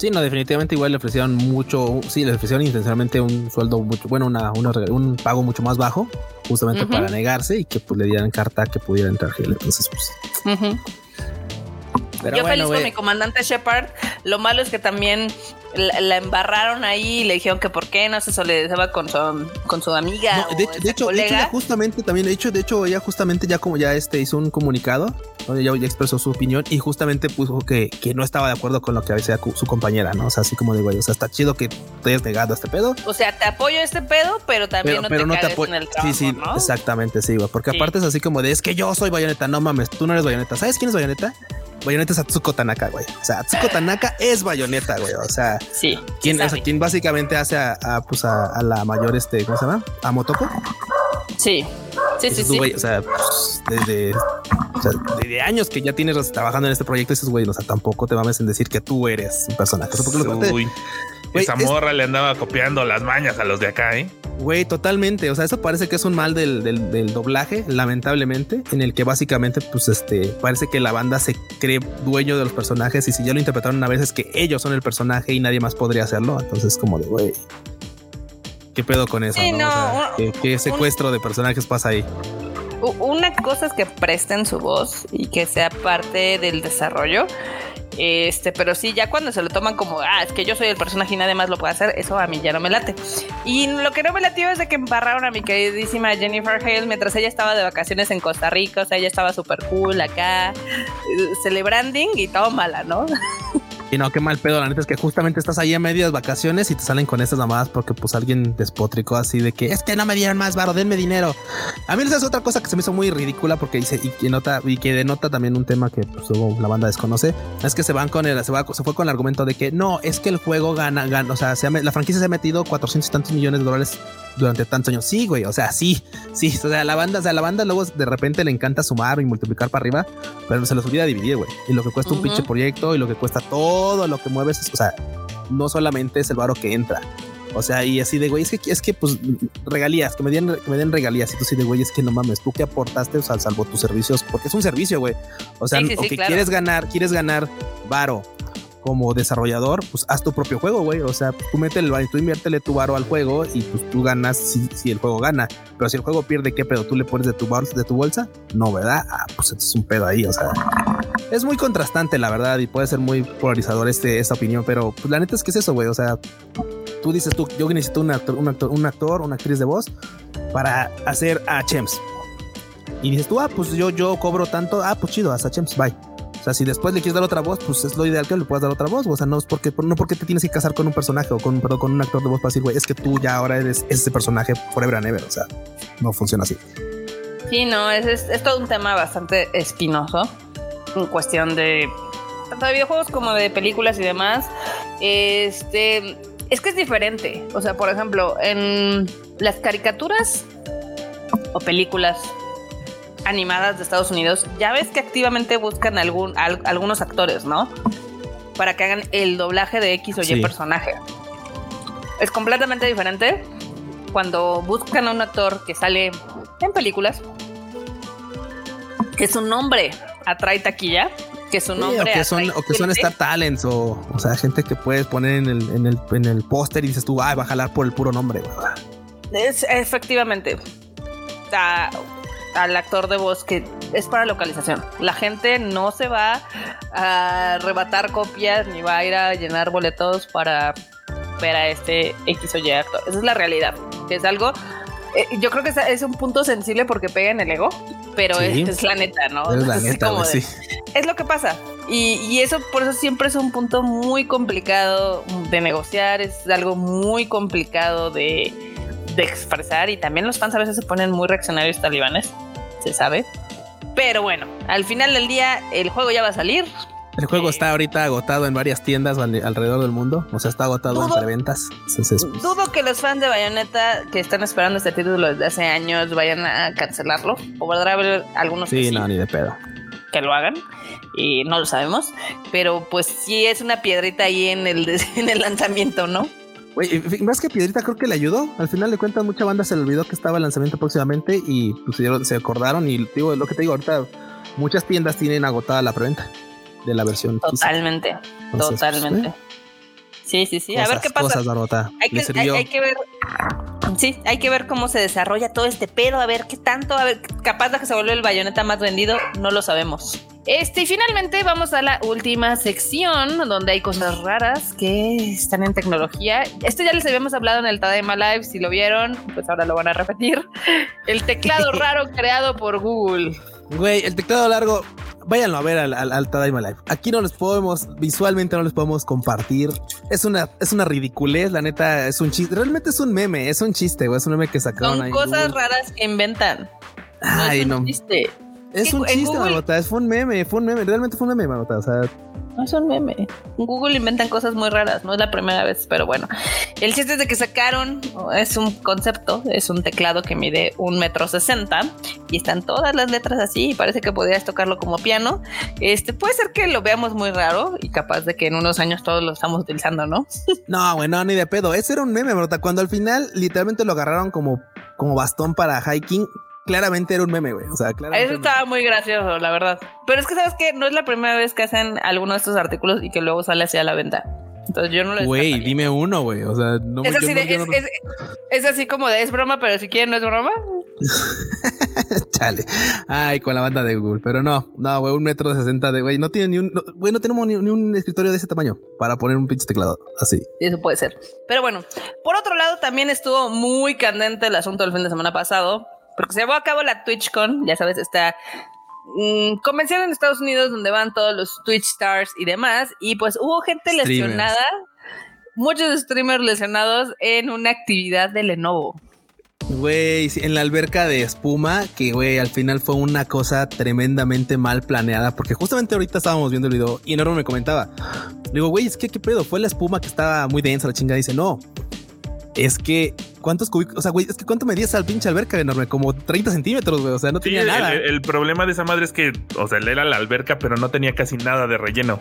Sí, no, definitivamente igual le ofrecieron mucho, sí, le ofrecieron intencionalmente un sueldo mucho, bueno, una, un pago mucho más bajo, justamente para negarse y que pues le dieran carta que pudiera entrar Entonces, pues. Yo feliz con mi comandante Shepard. Lo malo es que también la, embarraron ahí y le dijeron que por qué no se solidarizaba con su, con su amiga. de, hecho, de, hecho, justamente también, de hecho, de hecho, ella justamente ya como ya este hizo un comunicado donde ya, expresó su opinión y justamente puso que, que, no estaba de acuerdo con lo que decía su compañera, ¿no? O sea, así como güey, o sea, está chido que te hayas negado a este pedo. O sea, te apoyo a este pedo, pero también no te, no en el trabajo, Sí, sí, exactamente, sí, güey. Porque aparte es así como de es que yo soy bayoneta, no mames, tú no eres bayoneta. ¿Sabes quién es bayoneta? Bayonetta es Atsuko Tanaka, güey. O sea, Atsuko Tanaka es Bayonetta, güey. O sea, sí. ¿quién, o sea, ¿quién básicamente hace a, pues a, la mayor, este, ¿cómo se llama? A Motoko. Sí, sí, sí, sí. o sea, desde, desde, años que ya tienes trabajando en este proyecto, dices, güey, o sea, tampoco te mames en decir que tú eres un personaje. Uy, esa morra le andaba copiando las mañas a los de acá, ¿eh? Güey, totalmente. O sea, eso parece que es un mal del, del, doblaje, lamentablemente, en el que básicamente, pues, este, parece que la banda se cree dueño de los personajes y si ya lo interpretaron una vez es que ellos son el personaje y nadie más podría hacerlo. Entonces, como de, güey, ¿qué pedo con eso? ¿qué, secuestro de personajes pasa ahí? Una cosa es que presten su voz y que sea parte del desarrollo. Este, pero sí, ya cuando se lo toman como, ah, es que yo soy el personaje y nadie más lo puede hacer, eso a mí ya no me late. Y lo que no me latió es de que embarraron a mi queridísima Jennifer Hale mientras ella estaba de vacaciones en Costa Rica, o sea, ella estaba súper cool acá, eh, celebrando y todo mala, ¿no? Y no, qué mal pedo. La neta es que justamente estás ahí a medias vacaciones y te salen con estas llamadas porque pues alguien despótrico así de que es que no me dieron más varo, denme dinero. A mí esa es otra cosa que se me hizo muy ridícula porque dice y que nota y que denota también un tema que pues, la banda desconoce. Es que se van con el, se fue con el argumento de que no, es que el juego gana, gana, o sea, la franquicia se ha metido 400 y tantos millones de dólares durante tantos años. Sí, güey, o sea, sí, sí, o sea, la banda, o sea, la banda luego de repente le encanta sumar y multiplicar para arriba, pero se les olvida dividir, güey. Y lo que cuesta un pinche proyecto y lo que cuesta todo lo que mueves, o sea, no solamente es el varo que entra. O sea, y así de güey, es que es que pues regalías, que me den, que me den regalías. Y tú sí de güey, es que no mames, tú que aportaste, o sea, salvo tus servicios, porque es un servicio, güey. O sea, o que quieres ganar, quieres ganar varo como desarrollador, pues haz tu propio juego, güey. O sea, tú métele, tú inviértele tu varo al juego y pues tú ganas si, el juego gana. Pero si el juego pierde, ¿qué pedo? ¿Tú le pones de tu bolsa? De tu bolsa? No, ¿verdad? Ah, pues es un pedo ahí, o sea. Es muy contrastante, la verdad, y puede ser muy polarizador este, esta opinión, pero pues la neta es que es eso, güey. O sea, tú dices tú, yo necesito un actor, un actor, un actor, una actriz de voz para hacer a Chems. Y dices tú, ah, pues yo, yo cobro tanto, ah, pues chido, hasta Chems, bye. O sea, si después le quieres dar otra voz, pues es lo ideal que le puedas dar otra voz. O sea, no es porque, no porque te tienes que casar con un personaje o con, un actor de voz para decir, güey, es que tú ya ahora eres ese personaje forever and ever. O sea, no funciona así. Sí, no, es, es, todo un tema bastante espinoso en cuestión de tanto de videojuegos como de películas y demás. Este es que es diferente. O sea, por ejemplo, en las caricaturas o películas animadas de Estados Unidos, ya ves que activamente buscan algún, algunos actores, ¿no? Para que hagan el doblaje de X o Y personaje. Es completamente diferente cuando buscan a un actor que sale en películas, que su nombre atrae taquilla, que su nombre o que son, o que son Star Talents o, o sea, gente que puedes poner en el, en el, en el póster y dices tú, ah, va a jalar por el puro nombre. Es, efectivamente al actor de voz que es para localización. La gente no se va a arrebatar copias ni va a ir a llenar boletos para ver a este X o Y actor. Esa es la realidad. Es algo. Eh, yo creo que es, un punto sensible porque pega en el ego, pero es, la neta, ¿no? Es la neta, Es lo que pasa. Y, y, eso, por eso siempre es un punto muy complicado de negociar, es algo muy complicado de, de expresar y también los fans a veces se ponen muy reaccionarios talibanes, se sabe. Pero bueno, al final del día el juego ya va a salir. El juego eh, está ahorita agotado en varias tiendas alrededor del mundo, o sea, está agotado en preventas. dudo que los fans de Bayonetta que están esperando este título desde hace años vayan a cancelarlo. O podrá haber algunos sí, no, ni de pedo. Que lo hagan y no lo sabemos, pero pues sí es una piedrita ahí en el, en el lanzamiento, ¿no? Más que Piedrita creo que le ayudó. Al final de cuentas, mucha banda se le olvidó que estaba el lanzamiento próximamente y pues, se acordaron. Y digo, lo que te digo ahorita, muchas tiendas tienen agotada la preventa de la versión. Totalmente, pues, totalmente. Eh, sí, sí, sí. a ver qué pasa. hay, que, hay, que, ver. Sí, hay que ver cómo se desarrolla todo este pedo, a ver qué tanto, a ver, capaz de que se vuelve el bayoneta más vendido, no lo sabemos. Este, y finalmente vamos a la última sección donde hay cosas raras que están en tecnología. Esto ya les habíamos hablado en el Tadema Live, si lo vieron, pues ahora lo van a repetir. El teclado raro creado por Google. Güey, el teclado largo, váyanlo a ver al, al, Tadaima Live. Aquí no les podemos, visualmente no les podemos compartir. Es una, es una ridiculez, la neta, es un chiste. Realmente es un meme, es un chiste, güey. Es un meme que sacaron Son cosas raras que inventan. Ay, no. Es un chiste. Es un chiste, Marmota. Es fue un meme, fue un meme. Realmente fue un meme, Marmota. O sea. es un meme. En Google inventan cosas muy raras, no es la primera vez, pero bueno. El chiste es de que sacaron, es un concepto, es un teclado que mide un metro sesenta y están todas las letras así y parece que podrías tocarlo como piano. Este puede ser que lo veamos muy raro y capaz de que en unos años todos lo estamos utilizando, ¿no? No, bueno, ni de pedo. Ese era un meme, ¿verdad? Cuando al final literalmente lo agarraron como, como bastón para hiking, claramente era un meme, güey. O sea, claramente. Eso estaba muy gracioso, la verdad. Pero es que sabes que no es la primera vez que hacen alguno de estos artículos y que luego sale hacia la venta. Entonces yo no lo Güey, dime uno, güey. O sea, no es así, es, así como de es broma, pero si quieren no es broma. Chale. Ay, con la banda de Google. Pero no, no, güey, un metro sesenta de güey. No tiene ni un, güey, no tenemos ni, un escritorio de ese tamaño para poner un pinche teclado así. Eso puede ser. Pero bueno, por otro lado, también estuvo muy candente el asunto del fin de semana pasado porque se llevó a cabo la TwitchCon, ya sabes, esta mm, convención en Estados Unidos donde van todos los Twitch stars y demás, y pues hubo gente lesionada, muchos streamers lesionados en una actividad de Lenovo. Güey, en la alberca de espuma, que güey, al final fue una cosa tremendamente mal planeada, porque justamente ahorita estábamos viendo el video y Enorme me comentaba. Digo, güey, es que qué pedo, fue la espuma que estaba muy densa, la chingada. Dice, no, es que ¿Cuántos cúbicos? O sea, güey, es que ¿cuánto medías al pinche alberca enorme? Como 30 centímetros, güey. O sea, no tenía nada. El, problema de esa madre es que, o sea, era la alberca, pero no tenía casi nada de relleno.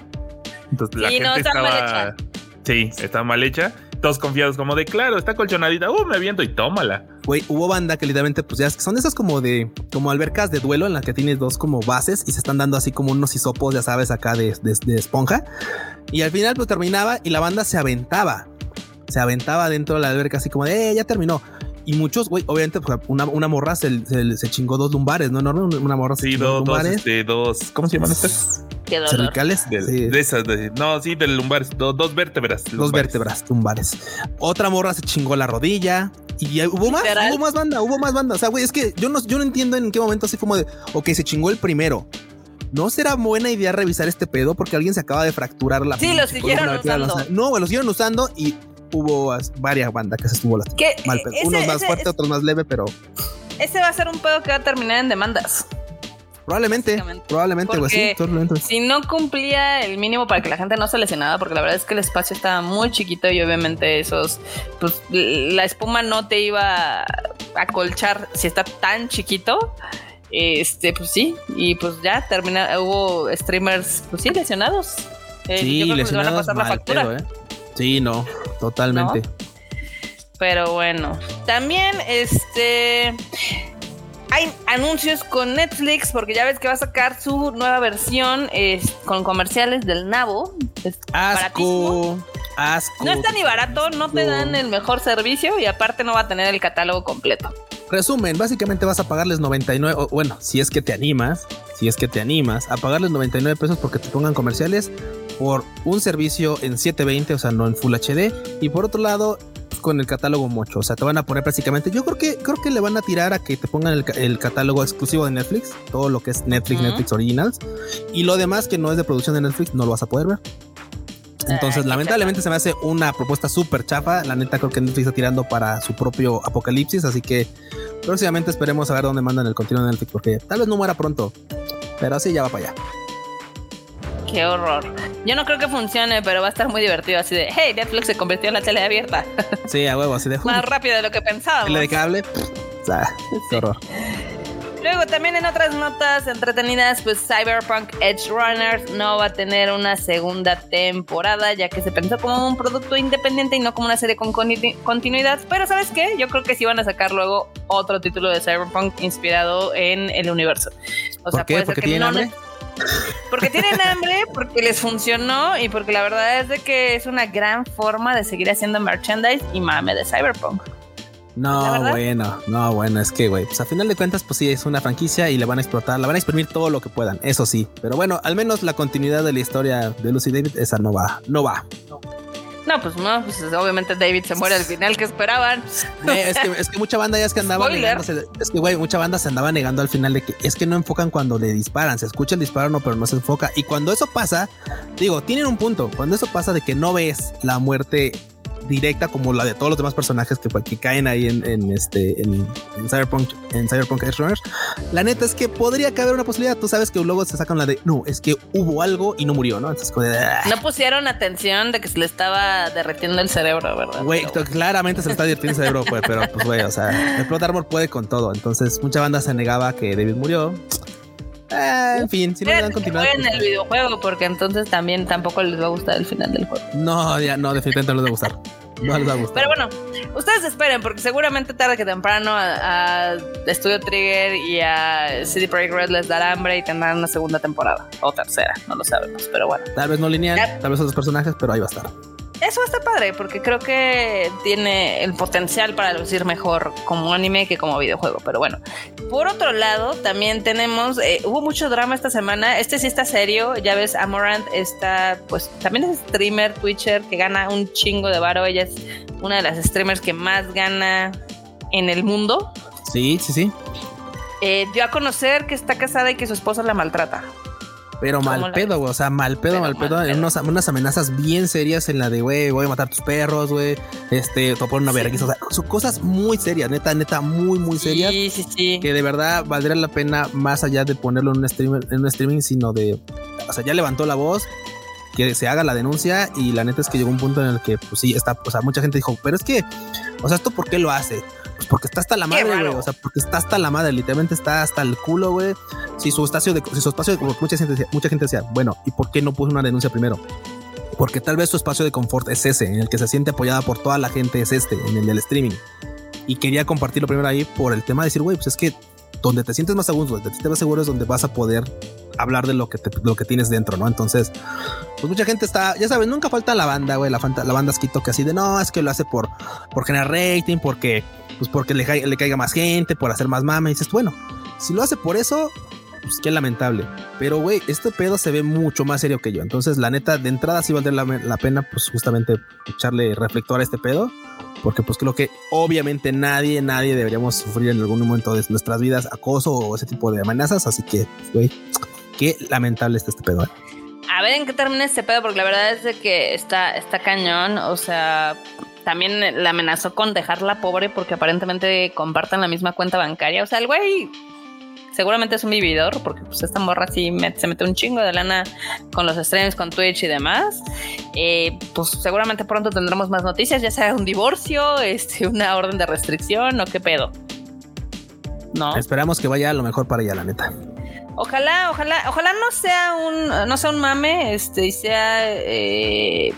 Entonces la gente estaba. Mal hecha. Sí, estaba mal hecha. Todos confiados, como de claro, está colchonadita. Uh, me aviento y tómala. Güey, hubo banda que literalmente, pues ya son esas como de, como albercas de duelo en las que tienes dos como bases y se están dando así como unos hisopos, ya sabes, acá de, de esponja. Y al final, pues terminaba y la banda se aventaba se aventaba dentro de la alberca así como de, eh, ya terminó. Y muchos, güey, obviamente, pues, una, una morra se, se, chingó dos lumbares, ¿no? no, Una morra se sí, dos, lumbares. Dos, este, dos, ¿cómo se llaman estas? cervicales. De, sí. de esas, no, sí, del lumbares, dos vértebras. Dos vértebras, lumbares. Otra morra se chingó la rodilla. Y hubo más, hubo más banda, hubo más banda. O sea, güey, es que yo no, yo no entiendo en qué momento así como de, ok, se chingó el primero. ¿No será buena idea revisar este pedo? Porque alguien se acaba de fracturar la Sí, lo siguieron usando. No, lo siguieron usando y hubo varias bandas que se estuvo las mal Unos más fuertes, otros más leve, pero. Ese va a ser un pedo que va a terminar en demandas. Probablemente, probablemente, sí, Si no cumplía el mínimo para que la gente no se lesionara, porque la verdad es que el espacio estaba muy chiquito y obviamente esos, pues la espuma no te iba a colchar si está tan chiquito. Este, pues sí, y pues ya termina, hubo streamers, pues sí, lesionados. Eh, sí, lesionados. van a pasar la factura. ¿eh? Sí, no, totalmente. Pero bueno, también este hay anuncios con Netflix porque ya ves que va a sacar su nueva versión con comerciales del Nabo. Es asco, asco. No está ni barato, no te dan el mejor servicio y aparte no va a tener el catálogo completo. Resumen, básicamente vas a pagarles 99, bueno, si es que te animas, si es que te animas, a pagarles 99 pesos porque te pongan comerciales por un servicio en 720, o sea, no en Full HD, y por otro lado, con el catálogo mucho, o sea, te van a poner prácticamente, yo creo que creo que le van a tirar a que te pongan el, catálogo exclusivo de Netflix, todo lo que es Netflix, Netflix Originals, y lo demás que no es de producción de Netflix no lo vas a poder ver. Entonces, lamentablemente se me hace una propuesta súper chafa. La neta creo que Netflix está tirando para su propio apocalipsis, así que próximamente esperemos a ver dónde mandan el contenido de Netflix, porque tal vez no muera pronto, pero así ya va para allá. Qué horror. Yo no creo que funcione, pero va a estar muy divertido. Así de, hey, Netflix se convirtió en la tele abierta. Sí, a huevo, así de. Más rápido de lo que pensábamos. El de cable. qué horror. Luego también en otras notas entretenidas, pues Cyberpunk Edge Runners no va a tener una segunda temporada, ya que se pensó como un producto independiente y no como una serie con continuidad. Pero ¿sabes qué? Yo creo que sí van a sacar luego otro título de Cyberpunk inspirado en el universo. O sea, puede ser que no, porque tienen hambre, porque les funcionó y porque la verdad es de que es una gran forma de seguir haciendo merchandise y mame de Cyberpunk. No, bueno, no, bueno, es que, güey, pues a final de cuentas, pues sí, es una franquicia y la van a explotar, la van a exprimir todo lo que puedan, eso sí. Pero bueno, al menos la continuidad de la historia de Lucy David, esa no va, no va. No, pues no, pues obviamente David se muere al final que esperaban. es, que, es que mucha banda ya es que andaba negándose, es que güey, mucha banda se andaba negando al final de que es que no enfocan cuando le disparan, se escucha el disparo no, pero no se enfoca. Y cuando eso pasa, digo, tienen un punto, cuando eso pasa de que no ves la muerte directa como la de todos los demás personajes que, que caen ahí en, este en, Cyberpunk en Cyberpunk Edge Runners. La neta es que podría caber una posibilidad. Tú sabes que luego se sacan la de no, es que hubo algo y no murió, ¿no? Entonces, ah". no pusieron atención de que se le estaba derretiendo el cerebro, ¿verdad? Güey, claramente se le está derretiendo el cerebro, pues, pero pues, güey, o sea, el Plot Armor puede con todo. Entonces, mucha banda se negaba que David murió. Eh, en fin, si no le dan continuidad. en pues, el videojuego, porque entonces también tampoco les va a gustar el final del juego. No, ya no, definitivamente no les va a gustar. Va a gustar. Pero bueno, ustedes esperen, porque seguramente tarde que temprano a, Studio Trigger y a City Projekt Red les dará hambre y tendrán una segunda temporada o tercera, no lo sabemos, pero bueno. Tal vez no lineal, tal vez otros personajes, pero ahí va a estar eso está padre porque creo que tiene el potencial para lucir mejor como anime que como videojuego. Pero bueno, por otro lado, también tenemos, eh, hubo mucho drama esta semana. Este sí está serio. Ya ves, Amorant está, pues también es streamer, Twitcher, que gana un chingo de varo. Ella es una de las streamers que más gana en el mundo. Sí, sí, sí. Eh, dio a conocer que está casada y que su esposo la maltrata. Pero mal pedo, güey. O sea, mal pedo, mal pedo. En unas amenazas bien serias en la de, güey, voy a matar tus perros, güey. Este, te una vergüenza. O sea, son cosas muy serias, neta, neta, muy, muy serias. Sí, sí, sí. Que de verdad valdría la pena más allá de ponerlo en un, streamer, en un streaming, sino de. O sea, ya levantó la voz, que se haga la denuncia. Y la neta es que llegó un punto en el que, pues sí, está. O sea, mucha gente dijo, pero es que, o sea, ¿esto por qué lo hace? Porque está hasta la madre, güey. O sea, porque está hasta la madre, literalmente está hasta el culo, güey. Si su espacio de, si su espacio de, mucha gente, decía, mucha gente decía, bueno, ¿y por qué no puso una denuncia primero? Porque tal vez su espacio de confort es ese, en el que se siente apoyada por toda la gente es este, en el del streaming. Y quería compartirlo primero ahí por el tema de decir, güey, pues es que donde te sientes más a gusto, donde te sientes seguro es donde vas a poder hablar de lo que, lo que tienes dentro, ¿no? Entonces, pues mucha gente está, ya sabes, nunca falta la banda, güey, la, la banda esquito que así de, no, es que lo hace por, por generar rating, porque, pues porque le, le caiga más gente, por hacer más mame, y dices, bueno, si lo hace por eso, pues qué lamentable. Pero, güey, este pedo se ve mucho más serio que yo. Entonces, la neta, de entrada sí valdría la, pena, pues justamente echarle reflector a este pedo. Porque, pues creo que obviamente nadie, nadie deberíamos sufrir en algún momento de nuestras vidas acoso o ese tipo de amenazas. Así que, güey, qué lamentable está este pedo. ¿eh? A ver en qué termina este pedo, porque la verdad es de que está, está cañón. O sea, también la amenazó con dejarla pobre porque aparentemente compartan la misma cuenta bancaria. O sea, el güey seguramente es un vividor, porque pues esta morra sí se mete un chingo de lana con los streams, con Twitch y demás. Eh, pues seguramente pronto tendremos más noticias, ya sea un divorcio, este, una orden de restricción o qué pedo. No. Esperamos que vaya a lo mejor para allá, la neta. Ojalá, ojalá, ojalá no sea un, no sea un mame, este, y sea, eh,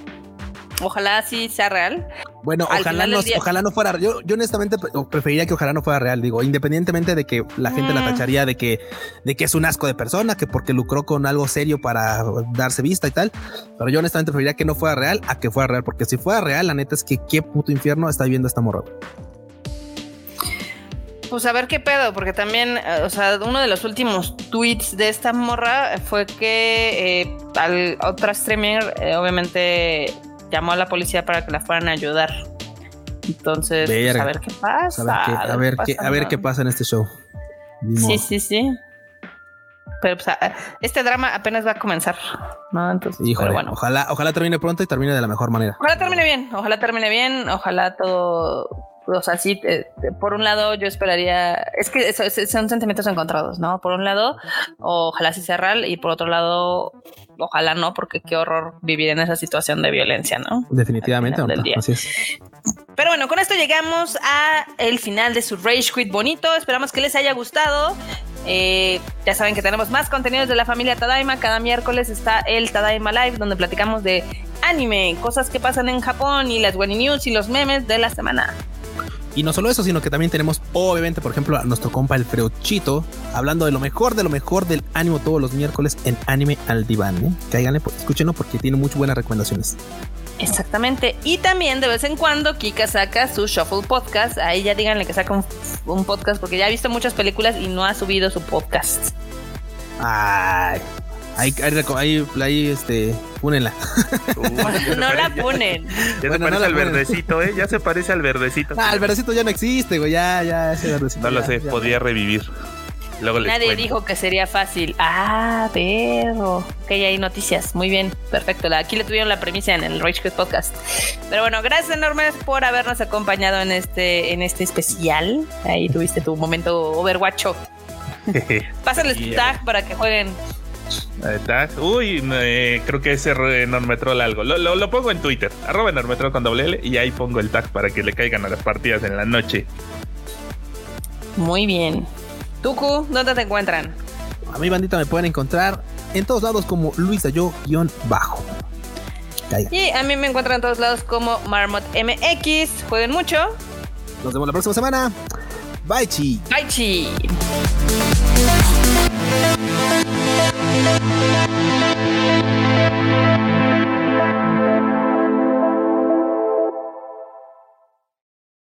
ojalá sí sea real. Bueno, ojalá no, ojalá no fuera. Yo, yo honestamente preferiría que ojalá no fuera real. Digo, independientemente de que la gente la mm. tacharía de que, de que es un asco de persona, que porque lucró con algo serio para darse vista y tal. Pero yo honestamente preferiría que no fuera real a que fuera real, porque si fuera real, la neta es que qué puto infierno está viviendo esta morra. Pues a ver qué pedo, porque también, eh, o sea, uno de los últimos tweets de esta morra fue que eh, al otro streamer, eh, obviamente llamó a la policía para que la fueran a ayudar. Entonces, pues, a ver qué pasa. A ver qué, a ver, qué, pasa en este show. sí, sí, sí. Pero pues, este drama apenas va a comenzar, ¿no? Entonces, bueno. ojalá, ojalá termine pronto y termine de la mejor manera. Ojalá termine bien, ojalá termine bien, ojalá todo o sea, sí, eh, por un lado yo esperaría, es que son sentimientos encontrados, ¿no? Por un lado, ojalá sí sea real y por otro lado, ojalá no, porque qué horror vivir en esa situación de violencia, ¿no? Definitivamente. Del día. Pero bueno, con esto llegamos a el final de su Rage Quit bonito. Esperamos que les haya gustado. Eh, ya saben que tenemos más contenidos de la familia Tadaima. Cada miércoles está el Tadaima Live, donde platicamos de anime, cosas que pasan en Japón y las Wani News y los memes de la semana. Y no solo eso, sino que también tenemos, obviamente, por ejemplo, a nuestro compa el Freuchito, hablando de lo mejor de lo mejor del ánimo todos los miércoles en Anime al Diván. ¿eh? Cáiganle, pues, escúchenlo porque tiene muy buenas recomendaciones. Exactamente. Y también de vez en cuando Kika saca su Shuffle Podcast. Ahí ya díganle que saca un, podcast porque ya ha visto muchas películas y no ha subido su podcast. Ay. Ahí, ahí, ahí, este, púnenla. no la ponen. Ya se parece al verdecito, ¿eh? Ya se parece al verdecito. Ah, el verdecito ya no existe, güey. Ya, ya, ese verdecito. No lo sé, podía revivir. Luego les Nadie cuento. dijo que sería fácil. Ah, pero. Ok, hay noticias. Muy bien, perfecto. La- Aquí le tuvieron la premisa en el Rage Quit Podcast. Pero bueno, gracias enormes por habernos acompañado en este, en este especial. Ahí tuviste tu momento Overwatcho. Pásenles tu tag para que jueguen. Uy, eh, creo que ese Enormetrol algo. Lo, lo- lo pongo en Twitter, arroba Enormetrol con doble L, y ahí pongo el tag para que le caigan a las partidas en la noche. Muy bien. Tuku, ¿dónde te encuentran? A mi bandita me pueden encontrar en todos lados como Luisa yo guion bajo. Caigan. Y a mí me encuentran en todos lados como Marmot MX. Jueguen mucho. Nos vemos la próxima semana. Bye, chi. Bye, chi. Thank you.